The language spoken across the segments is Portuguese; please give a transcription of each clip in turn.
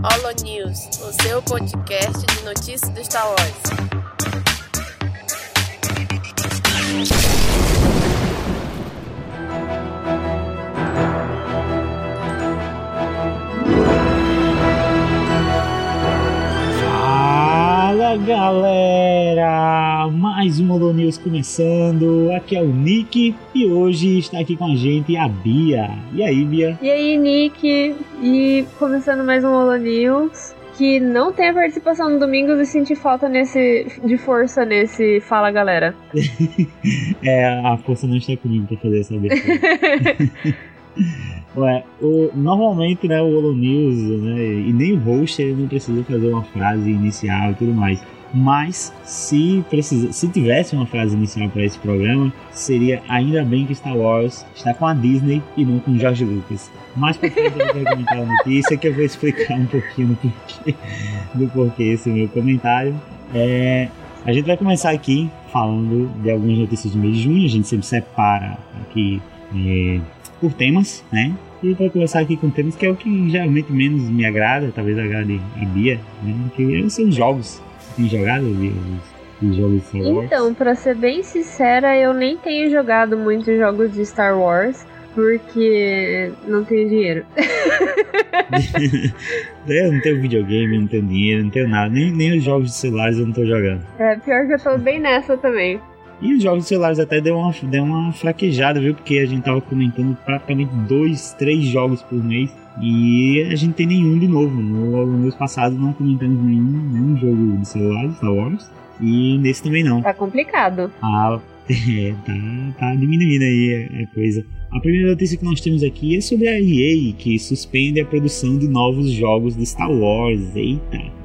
Holo News, o seu podcast de notícias do Star Wars. Fala galera! Mais um Holo News começando. Aqui é o Nick e hoje está aqui com a gente a Bia. E aí, Bia? E aí, Nick? E começando mais um Holo News. Que não tem a participação no domingo e senti falta nesse, de força nesse Fala Galera. é, a força não está comigo para fazer essa abertura. Ué, o, normalmente, né, o Holo News, né, e nem o host, ele não precisa fazer uma frase inicial e tudo mais. Mas se precisa, se tivesse uma frase inicial para esse programa, seria ainda bem que Star Wars está com a Disney e não com George Lucas. Mais pra frente eu vou comentar a notícia que eu vou explicar um pouquinho do porquê, do porquê esse meu comentário. É, a gente vai começar aqui falando de algumas notícias do mês de junho. A gente sempre separa aqui é, por temas, né? E vai começar aqui com temas que é o que geralmente menos me agrada, talvez agrade a Bia, né? Que são jogos. Tem jogado, Bia, os, os jogos Star Wars? Então, pra ser bem sincera, eu nem tenho jogado muitos jogos de Star Wars. Porque não tenho dinheiro. eu não tenho videogame, não tenho dinheiro, não tenho nada. Nem, nem os jogos de celulares eu não tô jogando. É, pior que eu tô bem nessa também. E os jogos celulares até deu uma, deu uma fraquejada, viu? Porque a gente tava comentando praticamente dois, três jogos por mês. E a gente tem nenhum de novo. No, no mês passado não comentamos nenhum, nenhum jogo de celular, Star Wars. E nesse também não. Tá complicado. Ah, é, tá, tá diminuindo aí a, a coisa. A primeira notícia que nós temos aqui é sobre a EA, que suspende a produção de novos jogos de Star Wars. Eita!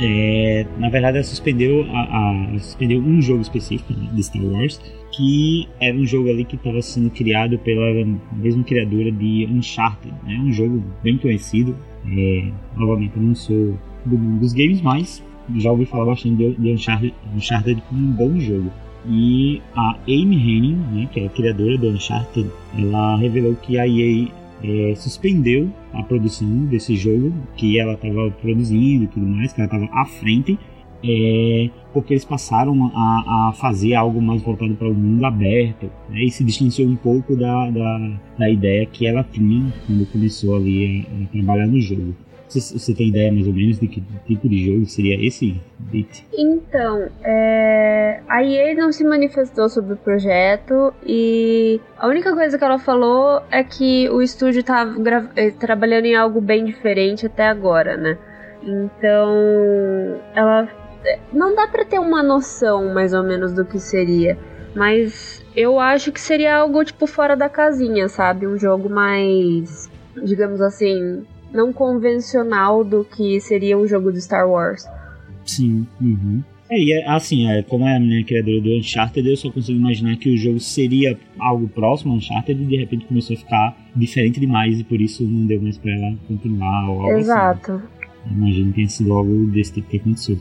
É, na verdade, ela suspendeu, a, a, suspendeu um jogo específico né, de Star Wars, que era um jogo ali que estava sendo criado pela mesma criadora de Uncharted, né, um jogo bem conhecido. É, novamente, eu não sou do mundo dos games, mas já ouvi falar bastante de, de Uncharted, Uncharted como um bom jogo. E a Amy Henning, né, que é a criadora do Uncharted, ela revelou que a EA é, suspendeu a produção desse jogo que ela estava produzindo e tudo mais, que ela estava à frente, é, porque eles passaram a, a, fazer algo mais voltado para o mundo aberto né, e se distanciou um pouco da, da, da, ideia que ela tinha quando começou ali a, a trabalhar no jogo. Você, você tem ideia mais ou menos de que tipo de jogo seria esse? Então, é... a EA não se manifestou sobre o projeto e a única coisa que ela falou é que o estúdio tá gra... Eh, trabalhando em algo bem diferente até agora, né? Então, ela não dá para ter uma noção mais ou menos do que seria, mas eu acho que seria algo tipo fora da casinha, sabe? Um jogo mais, digamos assim, não convencional do que seria um jogo de Star Wars. Sim, uhum. É, e é, assim, é, como é a minha criadora do Uncharted, eu só consigo imaginar que o jogo seria algo próximo ao Uncharted e de repente começou a ficar diferente demais e por isso não deu mais pra ela continuar ou algo assim. Exato. Assim. Imagino que tenha sido algo desse tipo que aconteceu.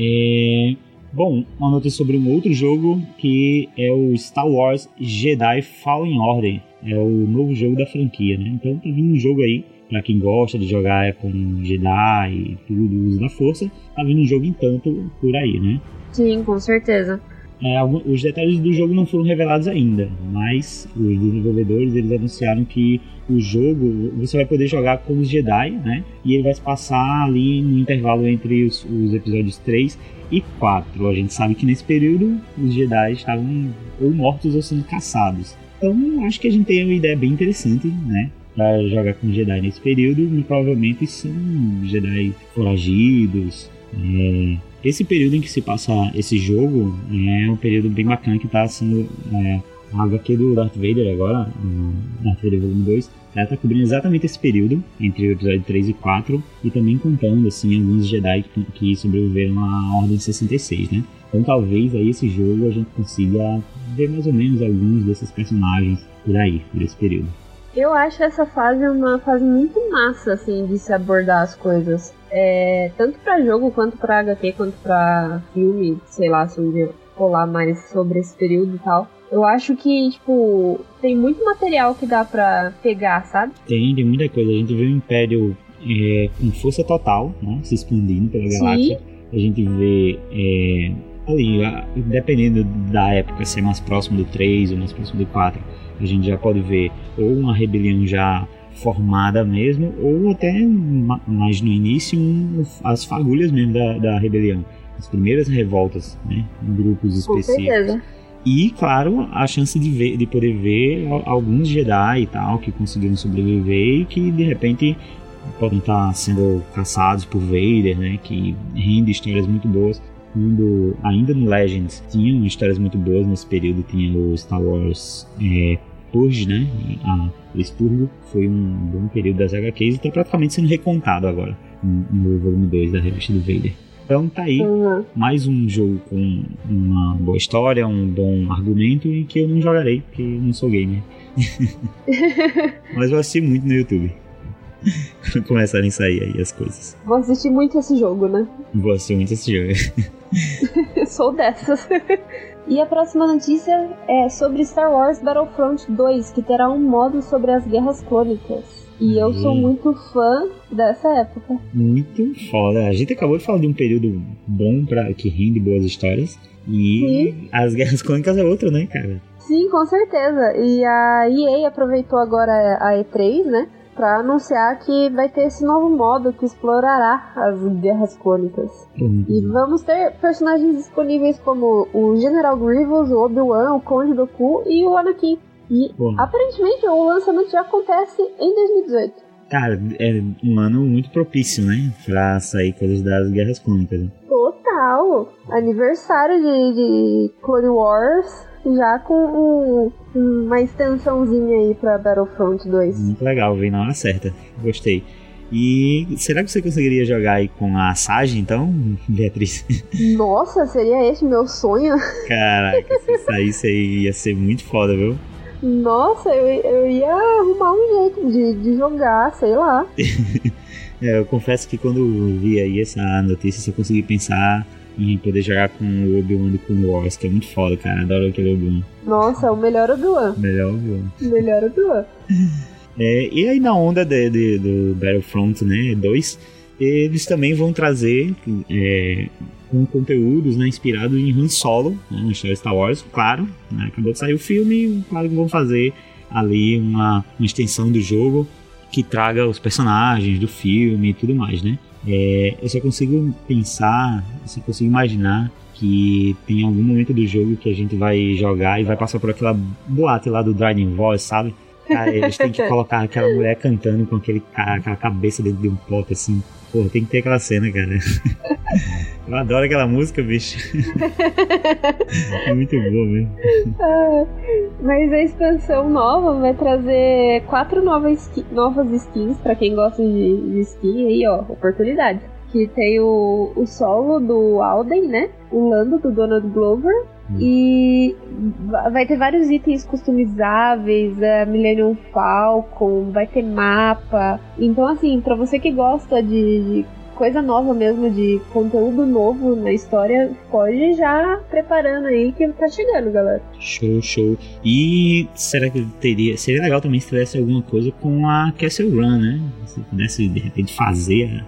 É, bom, uma notícia sobre um outro jogo que é o Star Wars Jedi Fallen Order. É o novo jogo da franquia, né? Então tá vindo um jogo aí para quem gosta de jogar com Jedi e tudo, uso da força, tá vindo um jogo em tanto por aí, né? Sim, com certeza. É, os detalhes do jogo não foram revelados ainda, mas os desenvolvedores eles anunciaram que o jogo você vai poder jogar com os Jedi, né? E ele vai se passar ali no intervalo entre os, os episódios 3 e 4. A gente sabe que nesse período os Jedi estavam ou mortos ou sendo caçados. Então acho que a gente tem uma ideia bem interessante, né? para jogar com Jedi nesse período, e provavelmente são Jedi foragidos. É, esse período em que se passa esse jogo é um período bem bacana que está sendo. É, a HQ do Darth Vader agora, Darth Vader Volume 2, ela tá cobrindo exatamente esse período, entre o episódio 3 e 4, e também contando, assim, alguns Jedi que, que sobreviveram à Ordem 66, né? Então talvez aí esse jogo a gente consiga ver mais ou menos alguns desses personagens por aí, por esse período. Eu acho essa fase uma fase muito massa, assim, de se abordar as coisas. É, tanto para jogo, quanto para HQ, quanto para filme, sei lá, se um dia rolar mais sobre esse período e tal. Eu acho que, tipo, tem muito material que dá pra pegar, sabe? Tem, tem muita coisa. A gente viu o Império é, com força total, né, se expandindo pela galáxia. A gente vê é, ali, dependendo da época, se é mais próximo do 3 ou mais próximo do 4, a gente já pode ver ou uma rebelião já formada mesmo, ou até mais no início um, as fagulhas mesmo da, da rebelião. As primeiras revoltas, né, em grupos específicos. E, claro, a chance de, ver, de poder ver alguns Jedi e tal que conseguiram sobreviver e que de repente podem estar sendo caçados por Vader, né? Que rende histórias muito boas. Quando, ainda no Legends, tinham histórias muito boas nesse período. Tinha o Star Wars é, Purge, né? A, o Expurgo foi um bom período das HQs e está praticamente sendo recontado agora no volume 2 da revista do Vader. Então tá aí uhum. mais um jogo com uma boa história, um bom argumento e que eu não jogarei, porque não sou gamer. Mas eu assisti muito no YouTube. Quando começarem a sair aí as coisas. Vou assistir muito esse jogo, né? Vou assistir muito esse jogo. Sou dessas. E a próxima notícia é sobre Star Wars Battlefront 2, que terá um modo sobre as guerras clônicas. E eu sou muito fã dessa época. Muito foda. A gente acabou de falar de um período bom para que rende boas histórias. E Sim. as guerras clônicas é outro, né, cara? Sim, com certeza. E a EA aproveitou agora a E3, né? Para anunciar que vai ter esse novo modo que explorará as guerras clônicas. Uhum. E vamos ter personagens disponíveis como o General Grievous, o Obi-Wan, o Conde Doku e o Anakin. E uhum. aparentemente o lançamento já acontece em 2018. Cara, é um ano muito propício, né? Pra sair coisas das guerras clônicas. Né? Total! Aniversário de, de Clone Wars já com um, uma extensãozinha aí pra Battlefront 2. Muito legal, veio na hora certa. Gostei. E será que você conseguiria jogar aí com a Sage, então, Beatriz? Nossa, seria esse meu sonho? Caraca, se saísse aí ia ser muito foda, viu? Nossa, eu, eu ia arrumar um jeito de, de jogar, sei lá. é, eu confesso que quando vi aí essa notícia, só consegui pensar e poder jogar com o Obi-Wan do Clone Wars, que é muito foda, cara. Adoro aquele Obi-Wan. Nossa, o melhor Obi-Wan. Melhor Obi-Wan. Melhor Obi-Wan. É, e aí na onda de, de, do Battlefront né, 2, eles também vão trazer é, com conteúdos né, inspirados em Han Solo, né, na história Star Wars, claro. Né, acabou de sair o filme, claro que vão fazer ali uma, uma extensão do jogo que traga os personagens do filme e tudo mais, né? É, eu só consigo pensar, eu só consigo imaginar que tem algum momento do jogo que a gente vai jogar e vai passar por aquela boate lá do Dragon Voice, sabe? Cara, eles têm que colocar aquela mulher cantando com aquele, aquela cabeça dentro de um pote assim. Porra, tem que ter aquela cena, cara. Eu adoro aquela música, bicho. é muito boa mesmo. Ah, mas a expansão nova vai trazer quatro novas, novas skins para quem gosta de, de skin aí, ó, oportunidade. Que tem o, o solo do Alden, né? O Lando do Donald Glover. Hum. E vai ter vários itens customizáveis, a Millennium Falcon, vai ter mapa. Então, assim, para você que gosta de, de coisa nova mesmo, de conteúdo novo na história, pode já preparando aí que tá chegando, galera. Show, show. E será que teria. Seria legal também se tivesse alguma coisa com a Castle Run, né? Se pudesse de repente fazer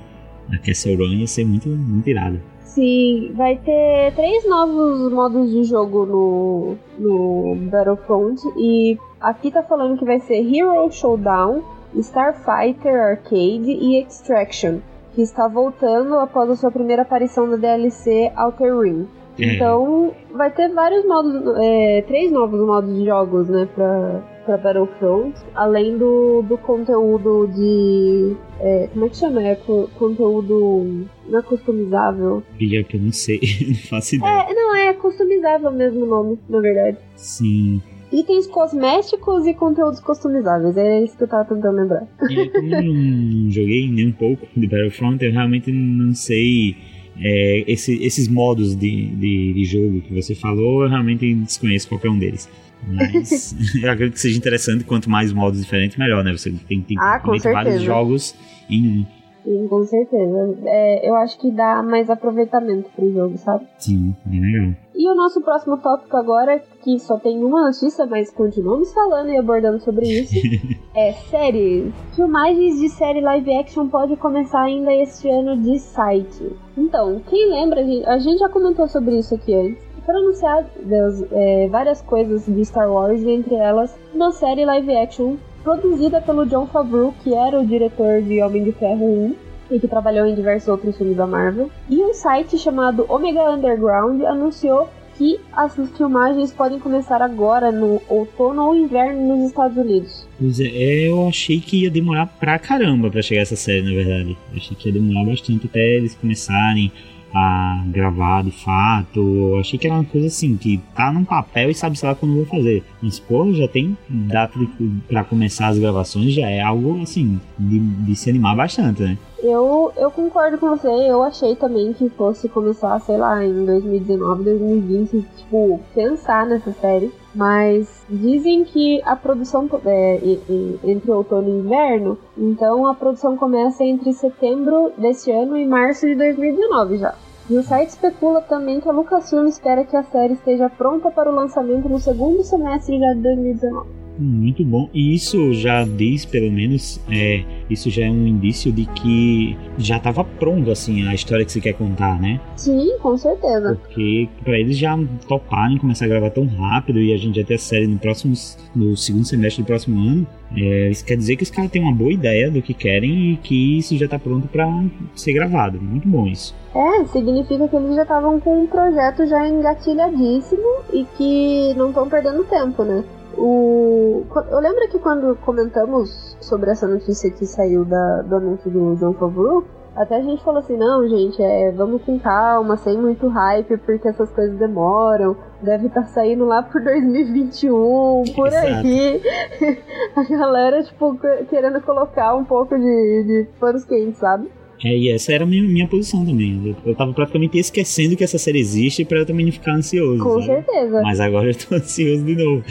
a, a Castle Run ia ser muito, muito irado. Sim, vai ter três novos modos de jogo no, no Battlefront e aqui tá falando que vai ser Hero Showdown, Starfighter Arcade e Extraction, que está voltando após a sua primeira aparição na DLC Outer Rim. É. Então, vai ter vários modos, é, três novos modos de jogos, né, pra, pra Battlefront, além do, do conteúdo de. É, como é que chama? É conteúdo. Não é customizável? Pior que eu não sei, não faço ideia. É, não, é customizável mesmo o nome, na verdade. Sim. Itens cosméticos e conteúdos customizáveis, é isso que eu tava tentando lembrar. Como eu não joguei nem um pouco de Battlefront, eu realmente não sei é, esse, esses modos de, de, de, jogo que você falou, eu realmente desconheço qualquer um deles. Mas eu acredito que seja interessante, quanto mais modos diferentes, melhor, né? Você tem, tem ah, vários jogos em Sim, com certeza. É, eu acho que dá mais aproveitamento pro jogo, sabe? Sim, bem legal. E o nosso próximo tópico agora, que só tem uma notícia, mas continuamos falando e abordando sobre isso, é séries. Filmagens de série live action pode começar ainda este ano de site. Então, quem lembra, a gente já comentou sobre isso aqui antes. Foram anunciadas é, várias coisas de Star Wars, entre elas uma série live action produzida pelo John Favreau, que era o diretor de Homem de Ferro 1 e que trabalhou em diversos outros filmes da Marvel. E um site chamado Omega Underground anunciou que as filmagens podem começar agora, no outono ou inverno nos Estados Unidos. Pois é, eu achei que ia demorar pra caramba pra chegar essa série, na verdade. Eu achei que ia demorar bastante até eles começarem a gravar de fato. Eu achei que era uma coisa assim, que tá num papel e sabe sei lá quando vou fazer. Mas, pô, já tem data para começar as gravações, já é algo assim, de, de se animar bastante, né? Eu, eu concordo com você, eu achei também que fosse começar, sei lá, em 2019, 2020, tipo, pensar nessa série. Mas dizem que a produção é, entre outono e inverno, então a produção começa entre setembro deste ano e março de 2019 já. E o site especula também que a Lucasfilm espera que a série esteja pronta para o lançamento no segundo semestre de 2019. Muito bom. E isso já diz, pelo menos, é, isso já é um indício de que já estava pronto, assim, a história que você quer contar, né? Sim, com certeza. Porque para eles já toparem começar a gravar tão rápido e a gente já ter a série no próximo, no segundo semestre do próximo ano, é, isso quer dizer que os caras têm uma boa ideia do que querem e que isso já está pronto para ser gravado. Muito bom isso. É, significa que eles já estavam com um projeto já engatilhadíssimo e que não estão perdendo tempo, né? O... Eu lembro que quando comentamos sobre essa notícia que saiu da, do anúncio do John Favreau, até a gente falou assim, não, gente, é, vamos com calma, sem muito hype, porque essas coisas demoram, deve estar tá saindo lá por 2021, por Exato. aí. a galera, tipo, querendo colocar um pouco de, de panos quentes, sabe? É, e essa era a minha, minha posição também. Eu, eu tava praticamente esquecendo que essa série existe pra eu também não ficar ansioso. Com sabe? certeza. Mas agora eu tô ansioso de novo.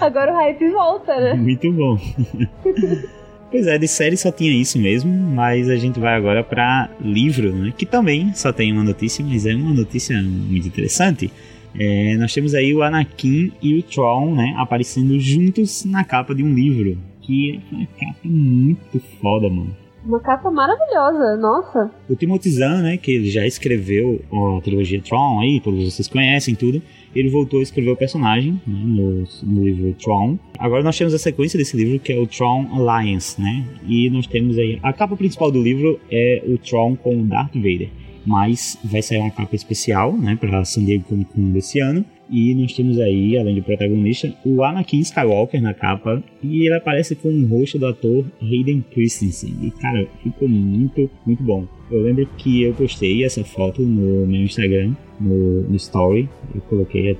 agora o hype volta, né? Muito bom. Pois é, de série só tinha isso mesmo, mas a gente vai agora para livro, né? Que também só tem uma notícia, mas é uma notícia muito interessante. É, nós temos aí o Anakin e o Tron, né? Aparecendo juntos na capa de um livro. Que é uma capa muito foda, mano. Uma capa maravilhosa, nossa. O Timothy Zahn, né, que ele já escreveu a trilogia Tron aí, todos vocês conhecem tudo, ele voltou a escrever o personagem né, no, no, livro Tron. Agora nós temos a sequência desse livro que é o Tron Alliance, né? E nós temos aí a capa principal do livro é o Tron com o Darth Vader, mas vai sair uma capa especial, né, para San Diego Comic Con desse ano. E nós temos aí, além do protagonista, o Anakin Skywalker na capa. E ele aparece com o rosto do ator Hayden Christensen. E, cara, ficou muito, muito bom. Eu lembro que eu postei essa foto no meu Instagram, no, no Story. Eu coloquei, eu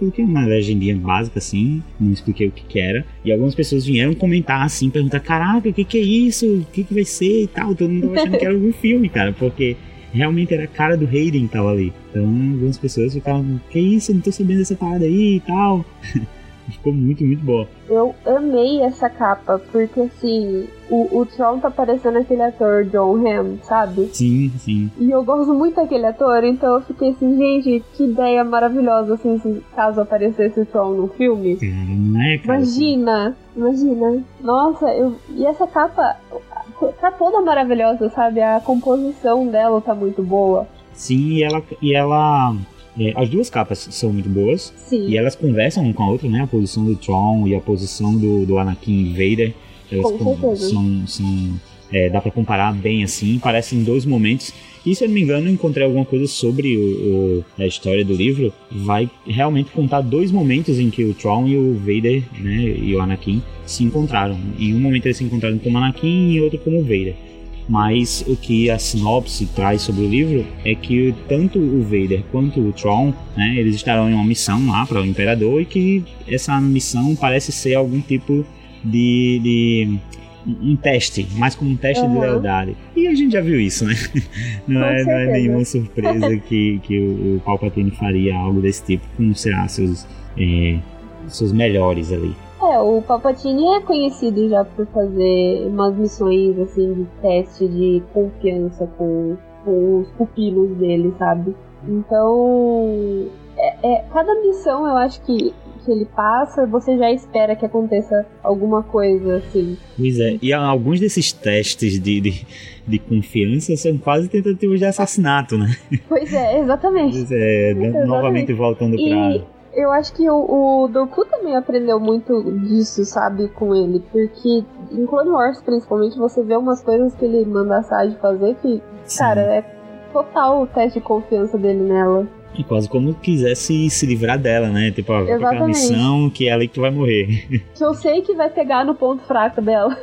coloquei uma legendinha básica assim, não expliquei o que, que, era. E algumas pessoas vieram comentar assim, perguntar: caraca, o que, que é isso? O que, que vai ser e tal. Todo mundo achando que era algum filme, cara, porque realmente era a cara do Hayden que tava ali. Então algumas pessoas ficavam, que isso, não tô sabendo dessa parada aí e tal. Ficou muito, muito boa. Eu amei essa capa, porque assim, o, o Tron tá parecendo aquele ator John Hamm, sabe? Sim, sim. E eu gosto muito daquele ator, então eu fiquei assim, gente, que ideia maravilhosa, assim, se caso aparecesse o Tron no filme. Cara, não é, cara? Imagina, imagina. Nossa, eu... e essa capa, tá toda maravilhosa, sabe? A composição dela tá muito boa. Sim, e ela, e ela é, as duas capas são muito boas. Sim. E elas conversam uma com a outra, né? A posição do Tron e a posição do, do Anakin Vader. Elas com são, são é, dá para comparar bem assim. Parecem dois momentos. E se eu não me engano, encontrei alguma coisa sobre o, o, a história do livro. Vai realmente contar dois momentos em que o Tron e o Vader, né? E o Anakin se encontraram. Em um momento eles se encontraram como Anakin e outro como Vader mas o que a sinopse traz sobre o livro é que tanto o Vader quanto o Tron, né, eles estarão em uma missão lá para o Imperador e que essa missão parece ser algum tipo de, de um teste, mais como um teste uhum. de lealdade. E a gente já viu isso, né? Não, é, não é, nenhuma surpresa que, que o, o Palpatine faria algo desse tipo com, sei lá, seus, é, seus melhores ali. É, o Palpatine é conhecido já por fazer umas missões assim de teste de confiança com, com os pupilos dele, sabe? Então, é, é, cada missão eu acho que, que ele passa, você já espera que aconteça alguma coisa assim. Pois é, e alguns desses testes de, de, de confiança são quase tentativas de assassinato, né? Pois é, exatamente. Pois é, Exatamente. novamente voltando E pra. eu acho que o, o Doku também aprendeu muito disso, sabe, com ele. Porque em Clone Wars, principalmente, você vê umas coisas que ele manda a Sage fazer que, Sim. cara, é total o teste de confiança dele nela. E quase como quisesse se livrar dela, né? Tipo, ó, vai pra aquela missão que é ali que tu vai morrer. Que eu sei que vai pegar no ponto fraco dela.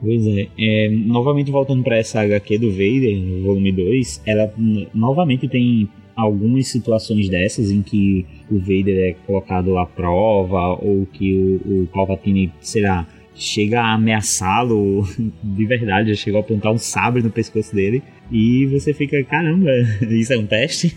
Pois é, é, novamente voltando pra essa HQ do Vader, volume 2, ela novamente tem algumas situações dessas em que o Vader é colocado à prova ou que o, o Palpatine, sei lá, chega a ameaçá-lo de verdade, já chegou a apontar um sabre no pescoço dele e você fica, caramba, isso é um teste?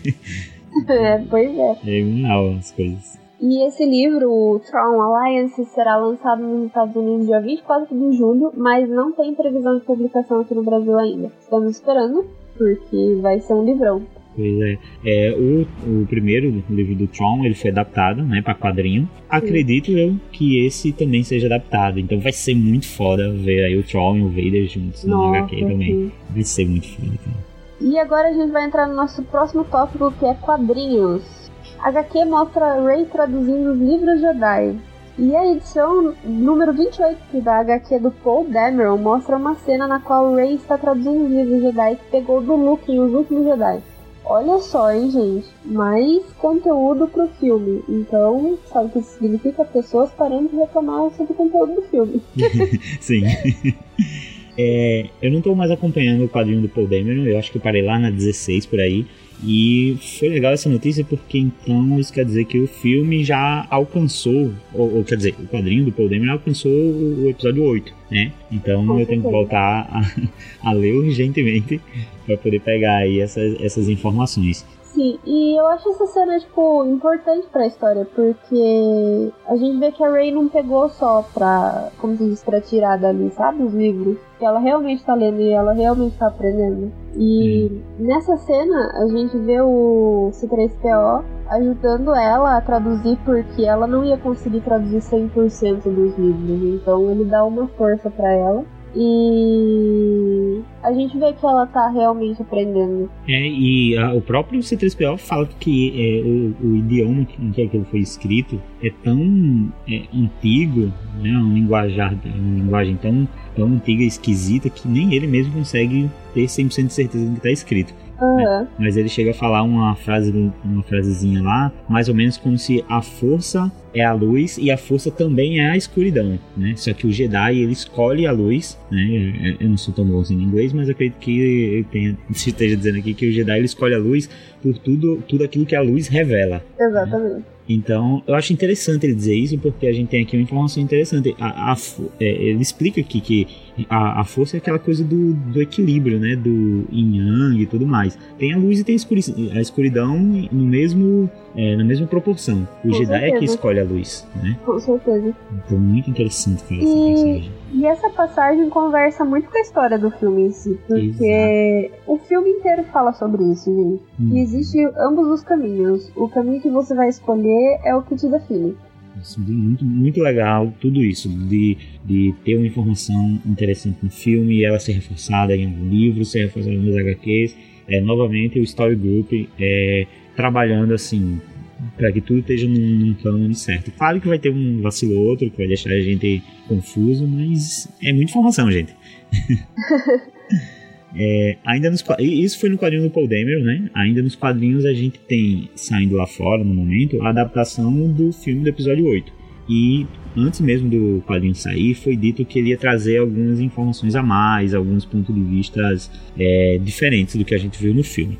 é, pois é. É legal as coisas. E esse livro, o Tron Alliance, será lançado nos Estados Unidos dia 24 de julho, mas não tem previsão de publicação aqui no Brasil ainda. Estamos esperando, porque vai ser um livrão. Pois é. é o, o primeiro livro do Tron ele foi adaptado né, para quadrinho. Acredito eu que esse também seja adaptado. Então vai ser muito foda ver aí o Tron e o Vader juntos no Nossa, HQ também. Vai ser muito foda. Cara. E agora a gente vai entrar no nosso próximo tópico, que é quadrinhos. A HQ mostra Rey traduzindo os livros Jedi. E a edição número 28 da HQ do Paul Dameron mostra uma cena na qual Rey está traduzindo os livros Jedi que pegou do Luke em Os Últimos Jedi. Olha só, hein, gente. Mais conteúdo pro filme. Então, sabe o que isso significa? Pessoas parando de reclamar sobre o conteúdo do filme. Sim. É, eu não tô mais acompanhando o quadrinho do Paul Dameron, eu acho que eu parei lá na 16 por aí. E foi legal essa notícia porque então isso quer dizer que o filme já alcançou, ou, ou quer dizer, o quadrinho do Paul Dameron alcançou o, o episódio 8, né? Então Com eu tenho que certeza. voltar a, a ler urgentemente para poder pegar aí essas, essas informações. E eu acho essa cena, tipo, importante pra história, porque a gente vê que a Ray não pegou só pra, como se diz, pra tirar dali, sabe, os livros. Que ela realmente tá lendo e ela realmente tá aprendendo. E nessa cena, a gente vê o C3PO ajudando ela a traduzir, porque ela não ia conseguir traduzir 100% dos livros. Então ele dá uma força pra ela. E a gente vê que ela tá realmente aprendendo. É, e a- o próprio C3PO fala que é, o, o idioma em que aquilo foi escrito é tão é, antigo, né, uma, linguajar, uma linguagem tão, tão antiga e esquisita que nem ele mesmo consegue ter 100% de certeza do que está escrito. Aham. Mas ele chega a falar uma frase, uma frasezinha lá, mais ou menos como se a força é a luz e a força também é a escuridão, né? Só que o Jedi ele escolhe a luz, né? Eu não sou tão bom assim em inglês, mas acredito que ele tenha, se esteja dizendo aqui que o Jedi ele escolhe a luz por tudo, tudo aquilo que a luz revela. Exatamente. Então, eu acho interessante ele dizer isso, porque a gente tem aqui uma informação interessante. A, a é, ele explica aqui que a, a força é aquela coisa do, do equilíbrio, né? Do yin yang e tudo mais. Tem a luz e tem a escuri- a escuridão no mesmo, é, na mesma proporção. O Com Jedi é que certeza. escolhe a luz, né? Com certeza. Então, muito interessante, cara, essa E- passagem. E essa passagem conversa muito com a história do filme em si, porque o filme inteiro fala sobre isso, gente. Hum. Que existe ambos os caminhos. O caminho que você vai escolher é o que te define. Isso, muito, muito legal tudo isso, de, de ter uma informação interessante no filme e ela ser reforçada em um livro, ser reforçada nos HQs. É, novamente, o Story Group é, trabalhando assim para que tudo esteja num, num plano certo. Claro que vai ter um vacilo ou outro que vai deixar a gente confuso, mas é muita informação, gente. É, ainda nos, isso foi no quadrinho do Paul Dameron, né? Ainda nos quadrinhos a gente tem, saindo lá fora no momento, a adaptação do filme do episódio 8. E antes mesmo do quadrinho sair, foi dito que ele ia trazer algumas informações a mais, alguns pontos de vista é, diferentes do que a gente viu no filme.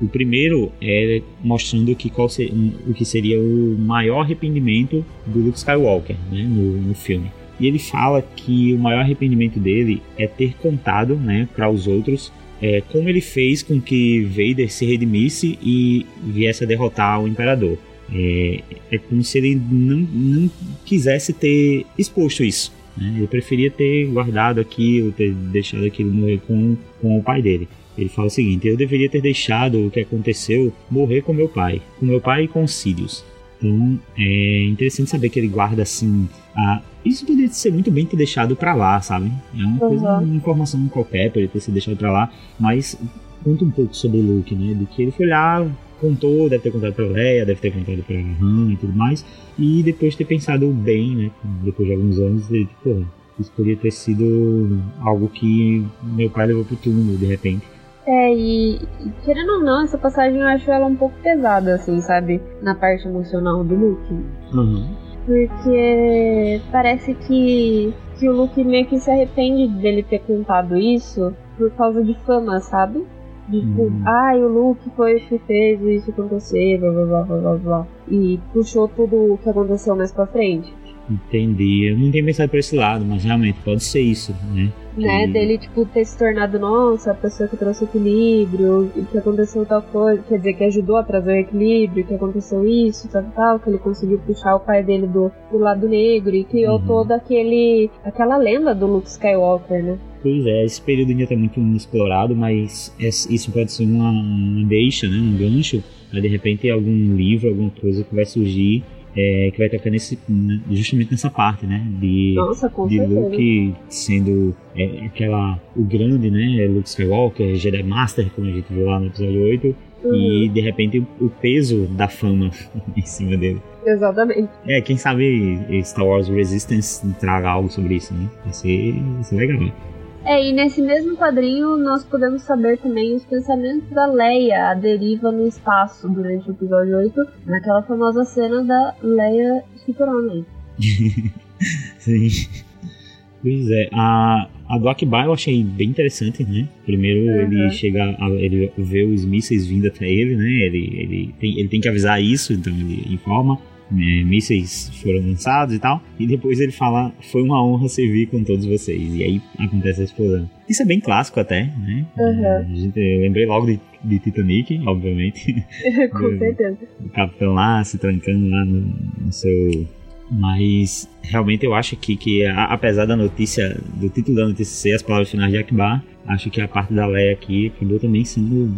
O primeiro é mostrando que qual se- o que seria o maior arrependimento do Luke Skywalker né, no, no filme. E ele fala que o maior arrependimento dele é ter contado né, para os outros é, como ele fez com que Vader se redimisse e viesse a derrotar o Imperador. É, é como se ele não, não quisesse ter exposto isso. Né? Ele preferia ter guardado aquilo, ter deixado aquilo morrer com, com o pai dele. Ele fala o seguinte: Eu deveria ter deixado o que aconteceu morrer com meu pai, com meu pai e com os Sirius. Então é interessante saber que ele guarda assim. A... Isso poderia ser muito bem ter deixado para lá, sabe? É uma uhum. coisa, uma informação qualquer, poderia ter sido deixado para lá, mas conta um pouco sobre o Luke, né? De que ele foi lá, contou, deve ter contado pra Leia, deve ter contado pra Han e tudo mais, e depois ter pensado bem, né? Depois de alguns anos, de, pô, isso poderia ter sido algo que meu pai levou pro túmulo de repente. É, e querendo ou não, essa passagem eu acho ela um pouco pesada, assim, sabe? Na parte emocional do Luke. Uhum. Porque parece que, que o Luke meio que se arrepende dele ter contado isso por causa de fama, sabe? De tipo, uhum. ai, o Luke foi o que fez isso acontecer, blá blá blá blá blá blá. E puxou tudo o que aconteceu mais pra frente. Entendi. Eu não tinha pensado por esse lado, mas realmente pode ser isso, né? Né, dele, tipo, ter se tornado, nossa, a pessoa que trouxe equilíbrio, e que aconteceu tal coisa, quer dizer, que ajudou a trazer o equilíbrio, que aconteceu isso, tal, tal, que ele conseguiu puxar o pai dele do, do lado negro e criou uhum. toda aquele, aquela lenda do Luke Skywalker, né? Pois é, esse período ainda está muito inexplorado, mas isso pode ser uma, uma deixa, né, um gancho, para de repente algum livro, alguma coisa que vai surgir é, que vai tocar nesse, né, justamente nessa parte, né? De, Nossa, de Luke sendo é, aquela, o grande, né? Luke Skywalker, Jedi Master, como a gente viu lá no episódio 8. Uhum. E de repente o peso da fama em cima dele. Exatamente. É, quem sabe Star Wars Resistance traga algo sobre isso, né? Vai ser, vai ser legal. É, e nesse mesmo quadrinho nós podemos saber também os pensamentos da Leia, a deriva no espaço durante o episódio 8, naquela famosa cena da Leia Super-Homem. Sim. Pois é, a, a do eu achei bem interessante, né? Primeiro uhum. ele chega, a, ele vê os mísseis vindo até ele, né? Ele, ele, tem, ele tem que avisar isso, então ele informa né, mísseis foram lançados e tal. E depois ele fala: Foi uma honra servir com todos vocês. E aí acontece a explosão. Isso é bem clássico até, né? Uhum. Eu lembrei logo de, de Titanic, obviamente. com certeza. O capitão lá se trancando lá no, no seu mas realmente eu acho que, que apesar da notícia, do título da notícia ser as palavras finais de Akbar, acho que a parte da Leia aqui acabou também sendo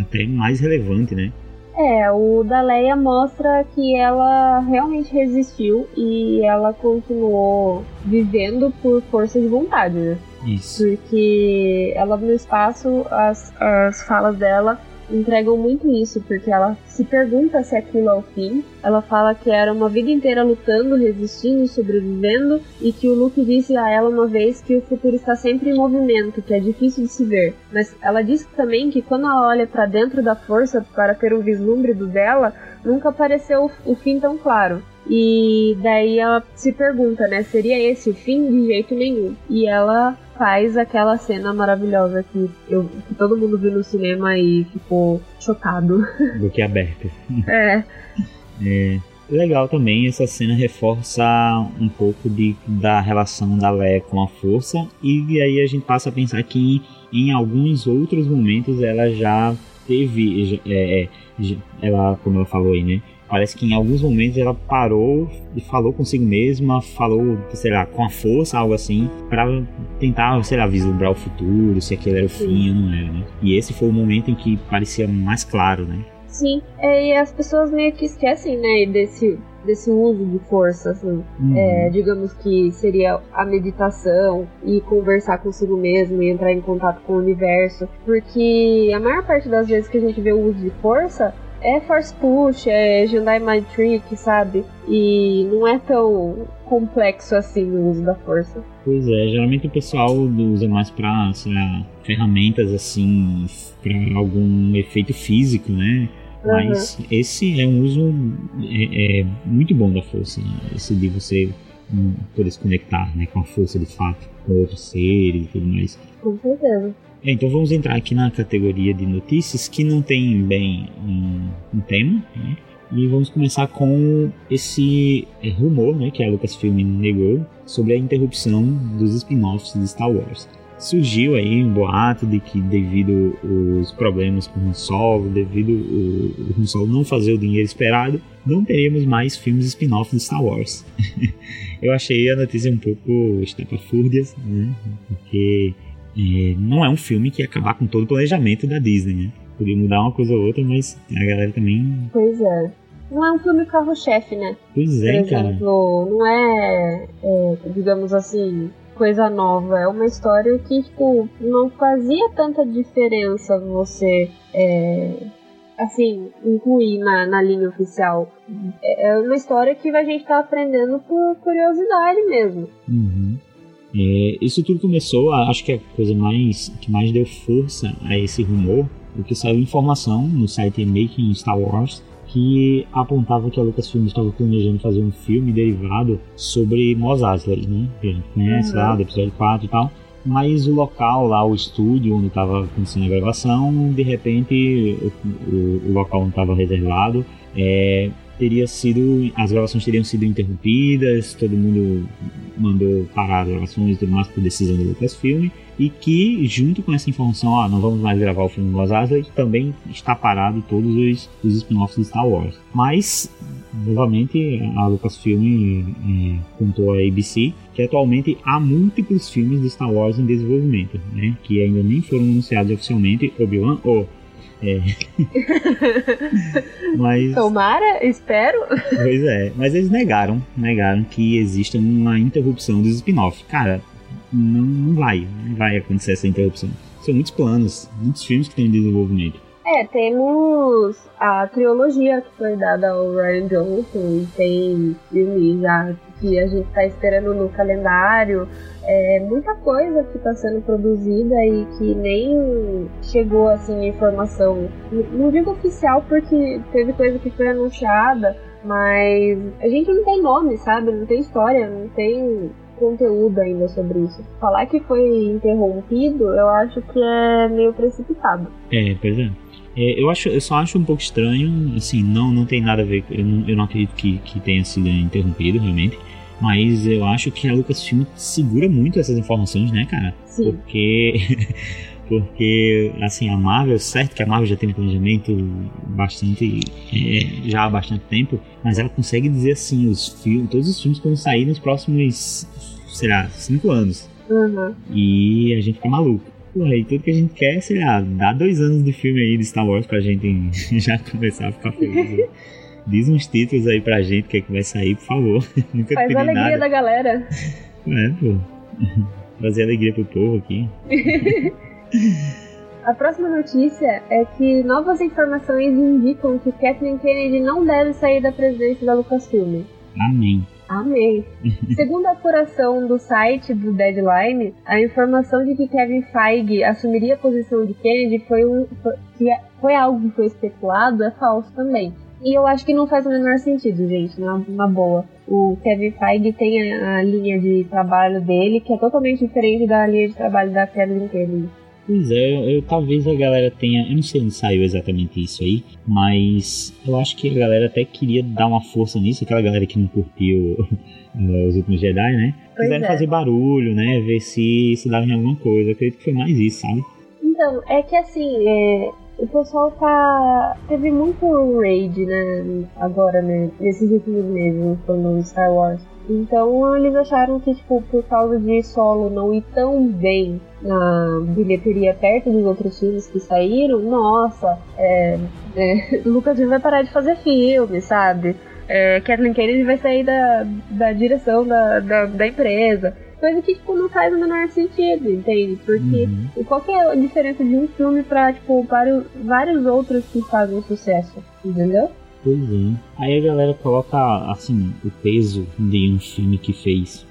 até mais relevante, né? É, o da Leia mostra que ela realmente resistiu e ela continuou vivendo por força de vontade, né? Isso. Porque ela no espaço, as, as falas dela entregam muito isso, porque ela se pergunta se aquilo é o fim. Ela fala que era uma vida inteira lutando, resistindo, sobrevivendo, e que o Luke disse a ela uma vez que o futuro está sempre em movimento, que é difícil de se ver. Mas ela disse também que quando ela olha para dentro da força para ter um vislumbre do dela, nunca apareceu o fim tão claro. E daí ela se pergunta, né? Seria esse o fim? De jeito nenhum. E ela faz aquela cena maravilhosa que, eu, que todo mundo viu no cinema e ficou chocado. Boque aberto. É. é. Legal também, essa cena reforça um pouco de, da relação da Leia com a força, e aí a gente passa a pensar que em alguns outros momentos ela já teve. É, é ela, como ela falou aí, né? Parece que em alguns momentos ela parou e falou consigo mesma, falou, sei lá, com a força, algo assim, para tentar, sei lá, vislumbrar o futuro, se aquele era o fim ou não era, né? E esse foi o momento em que parecia mais claro, né? Sim, é, e as pessoas meio que esquecem, né, desse, desse uso de força, assim. Uhum. É, digamos que seria a meditação e conversar consigo mesmo e entrar em contato com o universo. Porque a maior parte das vezes que a gente vê o uso de força é Force Push, é Jedi Mind Trick, sabe? E não é tão complexo assim o uso da força. Pois é, geralmente o pessoal usa mais pra, sei lá, ferramentas assim, pra algum efeito físico, né? Mas uhum. esse é um uso é, é, muito bom da força, né? esse de você hum, poder se conectar né, com a força de fato, com outros seres e tudo mais. Com certeza. É, então vamos entrar aqui na categoria de notícias que não tem bem um, um tema, né? E vamos começar com esse é, rumor né, que a Lucasfilm negou sobre a interrupção dos spin-offs de Star Wars. surgiu aí um boato de que devido os problemas com o Han devido o, o não fazer o dinheiro esperado, não teremos mais filmes spin-off de Star Wars. Eu achei a notícia um pouco estapafúrdias, né? Porque é, não é um filme que ia acabar com todo o planejamento da Disney, né? Podia mudar uma coisa ou outra, mas a galera também. Pois é. Não é um filme carro-chefe, né? Pois é, Por exemplo, cara. não é, é, digamos assim, coisa nova. É uma história que, tipo, não fazia tanta diferença você, é, assim, incluir na, na linha oficial. É, é uma história que a gente tá aprendendo por curiosidade mesmo. Uhum. É, isso tudo começou, acho que a coisa mais que mais deu força a esse rumor, porque saiu informação no site Making Star Wars que apontava que a Lucasfilm estava planejando fazer um filme derivado sobre Mos Eisley, né? Que a gente conhece uhum. lá do episódio 4 e tal. Mas o local lá, o estúdio onde estava acontecendo a gravação, de repente o, o, o local não estava reservado. É, teria sido. As gravações teriam sido interrompidas, todo mundo mandou parar as gravações e tudo mais por decisão do Lucasfilm. E que, junto com essa informação, ó, não vamos mais gravar o filme Los Angeles, também está parado todos os, os spin-offs de Star Wars. Mas, novamente, a Lucasfilm é, contou a ABC que atualmente há múltiplos filmes de Star Wars em desenvolvimento, né? Que ainda nem foram anunciados oficialmente. Obi-Wan, oh, é. mas. Tomara, espero. Pois é, mas eles negaram, negaram que exista uma interrupção dos spin-off. Cara, não, não vai, não vai acontecer essa interrupção. São muitos planos, muitos filmes que têm desenvolvimento. É, temos a trilogia que foi dada ao Ryan Johnson, tem filmes já que a gente está esperando no calendário, é, muita coisa que está sendo produzida e que nem chegou assim informação, não digo oficial porque teve coisa que foi anunciada, mas a gente não tem nome, sabe? Não tem história, não tem conteúdo ainda sobre isso. Falar que foi interrompido, eu acho que é meio precipitado. É, pois é. É, eu, acho, eu só acho um pouco estranho, assim, não, não tem nada a ver, eu não, eu não acredito que, que tenha sido interrompido, realmente. Mas eu acho que a Lucasfilm segura muito essas informações, né, cara? Sim. Porque. porque, assim, a Marvel, certo que a Marvel já tem um planejamento bastante. É, já há bastante tempo, mas ela consegue dizer assim: os filmes, todos os filmes que vão sair nos próximos, sei lá, cinco anos. Uhum. E a gente fica maluco. Porra, e tudo que a gente quer, sei lá, dá dois anos de filme aí de Star Wars pra gente já começar a ficar feliz. Diz uns títulos aí pra gente que, é que vai sair, por favor. Nunca Faz a alegria nada. da galera. É, pô. Trazer alegria pro povo aqui. A próxima notícia é que novas informações indicam que Kathleen Kennedy não deve sair da presidência da Lucasfilm. Amém. Amém. Segundo a apuração do site do Deadline, a informação de que Kevin Feige assumiria a posição de Kennedy foi, um, foi, foi algo que foi especulado, é falso também. E eu acho que não faz o menor sentido, gente, na, na boa. O Kevin Feige tem a, a, linha de trabalho dele, que é totalmente diferente da linha de trabalho da Kathleen Kennedy. Pois é, eu, eu, talvez a galera tenha. Eu não sei onde saiu exatamente isso aí, mas eu acho que a galera até queria dar uma força nisso, aquela galera que não curtiu os últimos Jedi, né? Quiseram é. fazer barulho, né? Ver se isso dava em alguma coisa. Eu acredito que foi mais isso, sabe? Então, é que assim, é, o pessoal tá. Teve muito raid, né? Agora, né? Nesses últimos meses, no Star Wars. Então eles acharam que, tipo, por causa de solo não ir tão bem na bilheteria perto dos outros filmes que saíram, nossa, é, é, Lucas vai parar de fazer filme, sabe? É, Kathleen Kennedy vai sair da, da direção da, da, da empresa. Coisa que, tipo, não faz o menor sentido, entende? Porque uhum. qual que é a diferença de um filme pra, tipo, vários, vários outros que fazem sucesso, entendeu? Pois é. Aí a galera coloca, assim, o peso de um filme que fez.